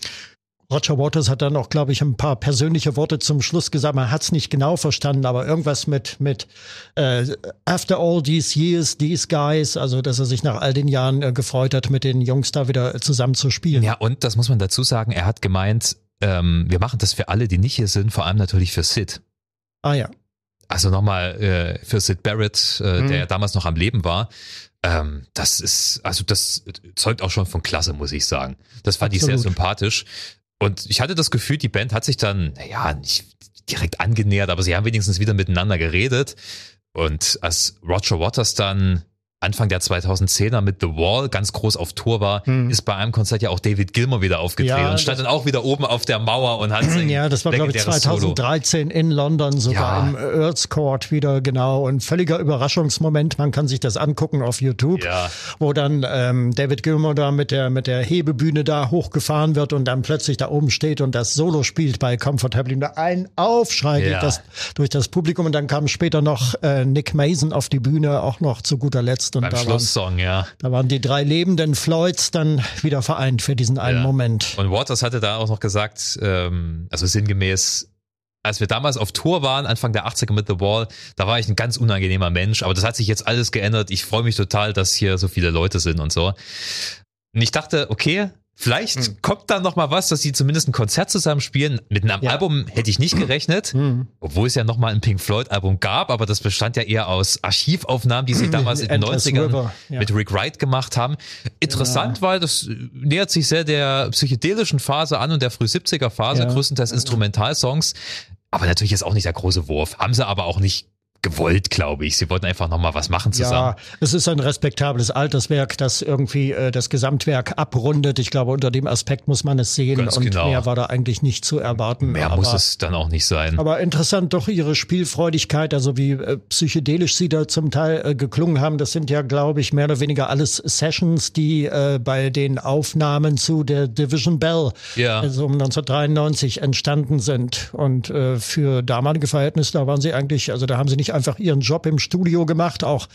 Roger Waters hat dann auch, glaube ich, ein paar persönliche Worte zum Schluss gesagt. Man hat es nicht genau verstanden, aber irgendwas mit mit äh, After all these years, these guys, also dass er sich nach all den Jahren äh, gefreut hat, mit den Jungs da wieder zusammen zu spielen. Ja, und das muss man dazu sagen, er hat gemeint, ähm, wir machen das für alle, die nicht hier sind, vor allem natürlich für Sid. Ah ja. Also nochmal äh, für Sid Barrett, äh, Mhm. der ja damals noch am Leben war. Ähm, das ist, also das zeugt auch schon von Klasse, muss ich sagen. Das fand ich sehr Absolut. sympathisch. Und ich hatte das Gefühl, die Band hat sich dann, naja, nicht direkt angenähert, aber sie haben wenigstens wieder miteinander geredet. Und als Roger Waters dann Anfang der 2010er mit The Wall ganz groß auf Tour war, ist bei einem Konzert ja auch David Gilmour wieder aufgetreten Hm. Ja, und stand dann auch wieder oben auf der Mauer und hat sein Ja, das war, glaube ich, legendäres Solo. 2013 in London, sogar Ja. im Earls Court wieder, genau. Ein völliger Überraschungsmoment. Man kann sich das angucken auf YouTube, Ja. wo dann ähm, David Gilmour da mit der, mit der Hebebühne da hochgefahren wird und dann plötzlich da oben steht und das Solo spielt bei Comfortably. Und da ein Aufschrei geht das durch das Publikum und dann kam später noch äh, Nick Mason auf die Bühne, auch noch zu guter Letzt. Und Beim da waren, Schlusssong, ja. da waren die drei lebenden Floyds dann wieder vereint für diesen einen Ja. Moment. Und Waters hatte da auch noch gesagt, ähm, also sinngemäß, als wir damals auf Tour waren, Anfang der 80er mit The Wall, da war ich ein ganz unangenehmer Mensch, aber das hat sich jetzt alles geändert. Ich freue mich total, dass hier so viele Leute sind und so. Und ich dachte, okay, Vielleicht mhm. kommt da noch mal was, dass sie zumindest ein Konzert zusammen spielen. Mit einem ja. Album hätte ich nicht gerechnet, mhm. obwohl es ja noch mal ein Pink Floyd Album gab, aber das bestand ja eher aus Archivaufnahmen, die sie damals in den 90ern ja. mit Rick Wright gemacht haben. Interessant, ja. weil das nähert sich sehr der psychedelischen Phase an und der früh 70er Phase, größtenteils Instrumentalsongs. Aber natürlich ist auch nicht der große Wurf. Haben sie aber auch nicht gewollt, glaube ich. Sie wollten einfach nochmal was machen zusammen. Ja, es ist ein respektables Alterswerk, das irgendwie äh, das Gesamtwerk abrundet. Ich glaube, unter dem Aspekt muss man es sehen Ganz und genau. mehr war da eigentlich nicht zu erwarten. Mehr aber, muss es dann auch nicht sein. Aber interessant doch ihre Spielfreudigkeit, also wie äh, psychedelisch sie da zum Teil äh, geklungen haben. Das sind ja, glaube ich, mehr oder weniger alles Sessions, die äh, bei den Aufnahmen zu der Division Bell, ja. also um 1993 entstanden sind. Und äh, für damalige Verhältnisse, da waren sie eigentlich, also da haben sie nicht einfach ihren Job im Studio gemacht, auch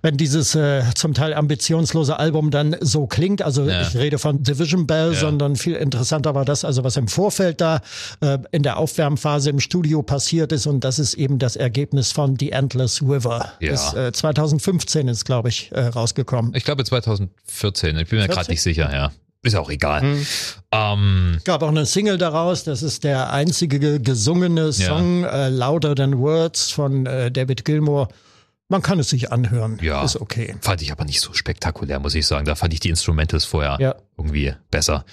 wenn dieses äh, zum Teil ambitionslose Album dann so klingt. Also ja. ich rede von Division Bell, ja. sondern viel interessanter war das, also was im Vorfeld da äh, in der Aufwärmphase im Studio passiert ist und das ist eben das Ergebnis von The Endless River. Ja. Das, äh, 2015 ist, glaube ich, äh, rausgekommen. Ich glaube 2014, ich bin mir gerade nicht sicher, ja. Ist auch egal. Mhm. Ähm, Gab auch eine Single daraus, das ist der einzige gesungene Song, ja. äh, Louder Than Words von äh, David Gilmour. Man kann es sich anhören. Ja. Ist okay. Fand ich aber nicht so spektakulär, muss ich sagen. Da fand ich die Instrumentals vorher ja. irgendwie besser.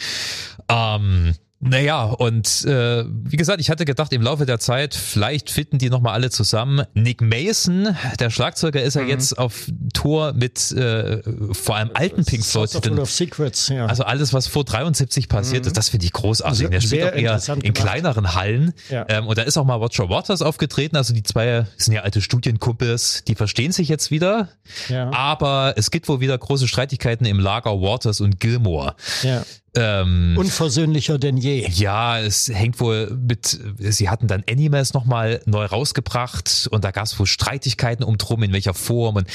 Ähm, naja, und äh, wie gesagt, ich hatte gedacht, im Laufe der Zeit, vielleicht finden die nochmal alle zusammen. Nick Mason, der Schlagzeuger, ist ja mhm. jetzt auf Tour mit äh, vor allem alten Pink Floyd. Full of Secrets, ja. Also alles, was vor 73 passiert mhm. ist, das finde ich großartig. Also der spielt auch eher in gemacht. kleineren Hallen. Ja. Ähm, und da ist auch mal Roger Waters aufgetreten. Also die zwei sind ja alte Studienkumpels, die verstehen sich jetzt wieder. Ja. Aber es gibt wohl wieder große Streitigkeiten im Lager Waters und Gilmore. Ja. Ähm, Unversöhnlicher denn je. Ja, es hängt wohl mit, sie hatten dann Animals nochmal neu rausgebracht und da gab es wohl Streitigkeiten um drum, in welcher Form und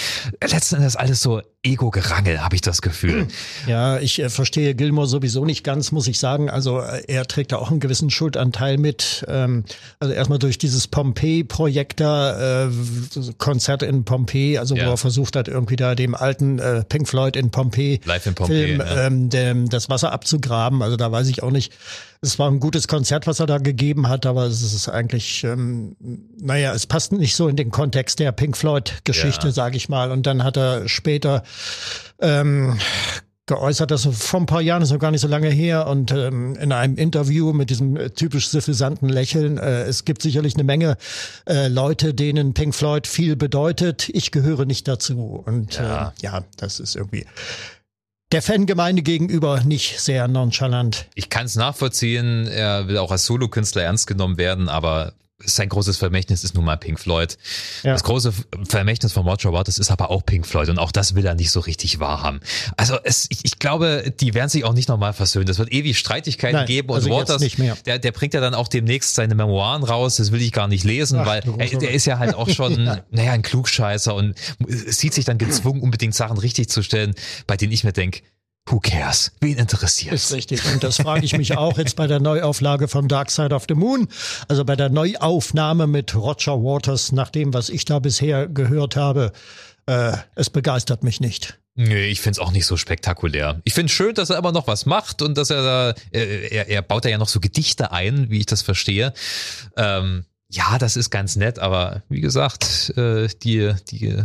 letzten Endes alles so Ego-Gerangel, habe ich das Gefühl. Ja, ich äh, verstehe Gilmore sowieso nicht ganz, muss ich sagen. Also äh, er trägt da auch einen gewissen Schuldanteil mit. Ähm, also erstmal durch dieses Pompeii-Projekt da, äh, Konzert in Pompeii, also ja. wo er versucht hat, irgendwie da dem alten äh, Pink Floyd in Pompeii, Live in Pompeii Film ja. ähm, dem, das Wasser abzugraben. Also da weiß ich auch nicht. Es war ein gutes Konzert, was er da gegeben hat, aber es ist eigentlich, ähm, naja, es passt nicht so in den Kontext der Pink Floyd-Geschichte, ja. sage ich mal. Und dann hat er später ähm, geäußert, das vor ein paar Jahren ist noch gar nicht so lange her und ähm, in einem Interview mit diesem äh, typisch suffisanten Lächeln, äh, es gibt sicherlich eine Menge äh, Leute, denen Pink Floyd viel bedeutet. Ich gehöre nicht dazu und ja, äh, ja das ist irgendwie der Fangemeinde gegenüber nicht sehr nonchalant. Ich kann es nachvollziehen, er will auch als Solokünstler ernst genommen werden, aber sein großes Vermächtnis ist nun mal Pink Floyd. Ja. Das große Vermächtnis von Roger Waters ist aber auch Pink Floyd und auch das will er nicht so richtig wahrhaben. Also es, ich, ich glaube, die werden sich auch nicht nochmal versöhnen. Das wird ewig Streitigkeiten Nein, geben und also Waters, Der, der bringt ja dann auch demnächst seine Memoiren raus. Das will ich gar nicht lesen, Ach, weil er, der ist ja halt auch schon, ja. naja, ein Klugscheißer und sieht sich dann gezwungen, unbedingt Sachen richtig zu stellen, bei denen ich mir denke, Who cares? Wen interessiert? Ist richtig. Und das frage ich mich auch jetzt bei der Neuauflage von Dark Side of the Moon. Also bei der Neuaufnahme mit Roger Waters, nach dem, was ich da bisher gehört habe. Äh, es begeistert mich nicht. Nee, ich find's auch nicht so spektakulär. Ich find's schön, dass er immer noch was macht und dass er da, er, er baut da ja noch so Gedichte ein, wie ich das verstehe. Ähm, ja, das ist ganz nett, aber wie gesagt, äh, die, die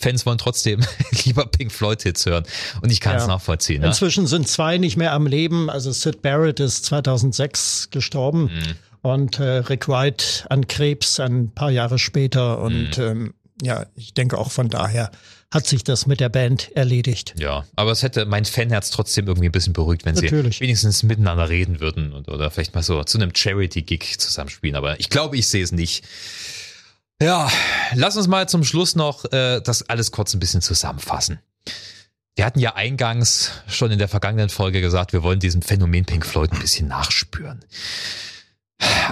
Fans wollen trotzdem lieber Pink Floyd Hits hören. Und ich kann es ja. nachvollziehen. Ne? Inzwischen sind zwei nicht mehr am Leben. Also Sid Barrett ist 2006 gestorben mhm. und äh, Rick Wright an Krebs ein paar Jahre später. Und mhm. ähm, ja, ich denke auch von daher hat sich das mit der Band erledigt. Ja, aber es hätte mein Fanherz trotzdem irgendwie ein bisschen beruhigt, wenn Natürlich. sie wenigstens miteinander reden würden und, oder vielleicht mal so zu einem Charity-Gig zusammenspielen. Aber ich glaube, ich sehe es nicht. Ja, lass uns mal zum Schluss noch äh, das alles kurz ein bisschen zusammenfassen. Wir hatten ja eingangs schon in der vergangenen Folge gesagt, wir wollen diesem Phänomen Pink Floyd ein bisschen nachspüren.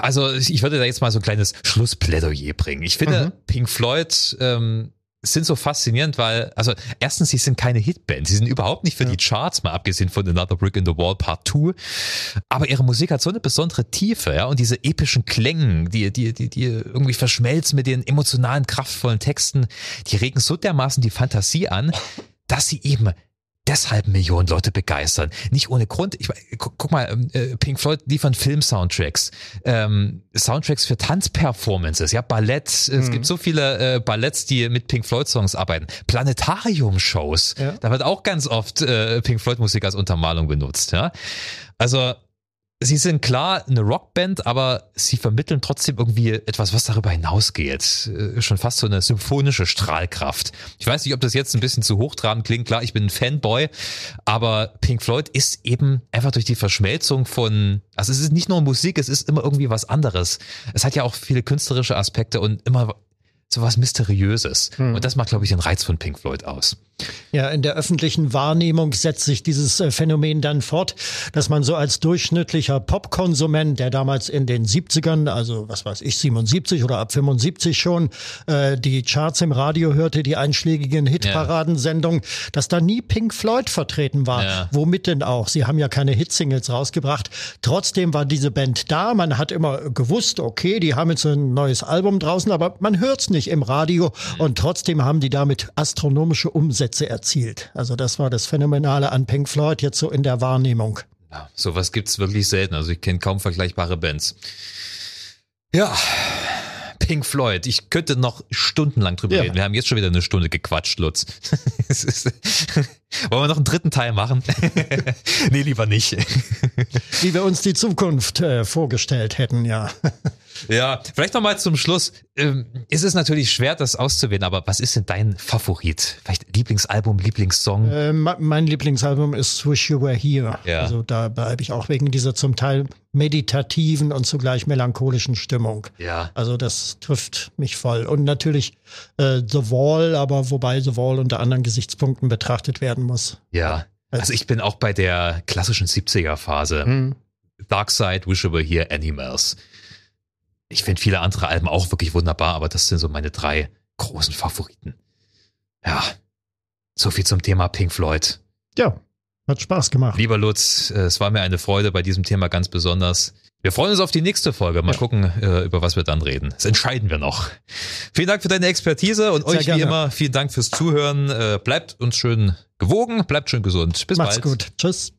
Also ich würde da jetzt mal so ein kleines Schlussplädoyer bringen. Ich finde, mhm. Pink Floyd ähm, sind so faszinierend, weil, also erstens, sie sind keine Hitband, sie sind überhaupt nicht für ja. die Charts, mal abgesehen von Another Brick in the Wall Part 2, aber ihre Musik hat so eine besondere Tiefe, ja, und diese epischen Klängen, die, die, die, die irgendwie verschmelzen mit den emotionalen, kraftvollen Texten, die regen so dermaßen die Fantasie an, dass sie eben deshalb Millionen Leute begeistern. Nicht ohne Grund. Ich, guck, guck mal, ähm, äh, Pink Floyd liefern Film-Soundtracks, ähm, Soundtracks für Tanzperformances, ja, Ballett. Mhm. Es gibt so viele äh, Balletts, die mit Pink Floyd-Songs arbeiten. Planetarium-Shows. Ja. Da wird auch ganz oft äh, Pink Floyd-Musik als Untermalung benutzt. Ja? Also Sie sind klar eine Rockband, aber sie vermitteln trotzdem irgendwie etwas, was darüber hinausgeht. Äh, schon fast so eine symphonische Strahlkraft. Ich weiß nicht, ob das jetzt ein bisschen zu hochtrabend klingt. Klar, ich bin ein Fanboy, aber Pink Floyd ist eben einfach durch die Verschmelzung von, also es ist nicht nur Musik, es ist immer irgendwie was anderes. Es hat ja auch viele künstlerische Aspekte und immer so was Mysteriöses. Hm. Und das macht, glaube ich, den Reiz von Pink Floyd aus. Ja, in der öffentlichen Wahrnehmung setzt sich dieses äh, Phänomen dann fort, dass man so als durchschnittlicher Popkonsument, der damals in den 70ern, also was weiß ich, 77 oder ab 75 schon, äh, die Charts im Radio hörte, die einschlägigen Hitparadensendungen, ja. dass da nie Pink Floyd vertreten war. Ja. Womit denn auch? Sie haben ja keine Hitsingles rausgebracht. Trotzdem war diese Band da. Man hat immer gewusst, okay, die haben jetzt ein neues Album draußen, aber man hört's nicht im Radio. Mhm. Und trotzdem haben die damit astronomische Umsätze Umsätze erzielt. Also das war das Phänomenale an Pink Floyd jetzt so in der Wahrnehmung. Ja, sowas gibt's wirklich selten. Also ich kenne kaum vergleichbare Bands. Ja, Pink Floyd. Ich könnte noch stundenlang drüber ja. reden. Wir haben jetzt schon wieder eine Stunde gequatscht, Lutz. Wollen wir noch einen dritten Teil machen? nee, lieber nicht. Wie wir uns die Zukunft äh, vorgestellt hätten, ja. Ja, vielleicht nochmal zum Schluss. Ähm, ist es natürlich schwer, das auszuwählen, aber was ist denn dein Favorit? Vielleicht Lieblingsalbum, Lieblingssong? Äh, mein Lieblingsalbum ist Wish You Were Here. Ja. Also da bleibe ich auch wegen dieser zum Teil meditativen und zugleich melancholischen Stimmung. Ja. Also das trifft mich voll. Und natürlich äh, The Wall, aber wobei The Wall unter anderen Gesichtspunkten betrachtet werden muss. Ja. Also ich bin auch bei der klassischen 70er Phase. Hm. Dark Side, Wish You Were Here, Animals ich finde viele andere Alben auch wirklich wunderbar, aber das sind so meine drei großen Favoriten. Ja, so viel zum Thema Pink Floyd. Ja, hat Spaß gemacht. Lieber Lutz, äh, es war mir eine Freude bei diesem Thema ganz besonders. Wir freuen uns auf die nächste Folge. Mal ja. gucken, äh, über was wir dann reden. Das entscheiden wir noch. Vielen Dank für deine Expertise und Sehr euch gerne. wie immer vielen Dank fürs Zuhören. Äh, bleibt uns schön gewogen, bleibt schön gesund. Bis Macht's bald. gut. Tschüss.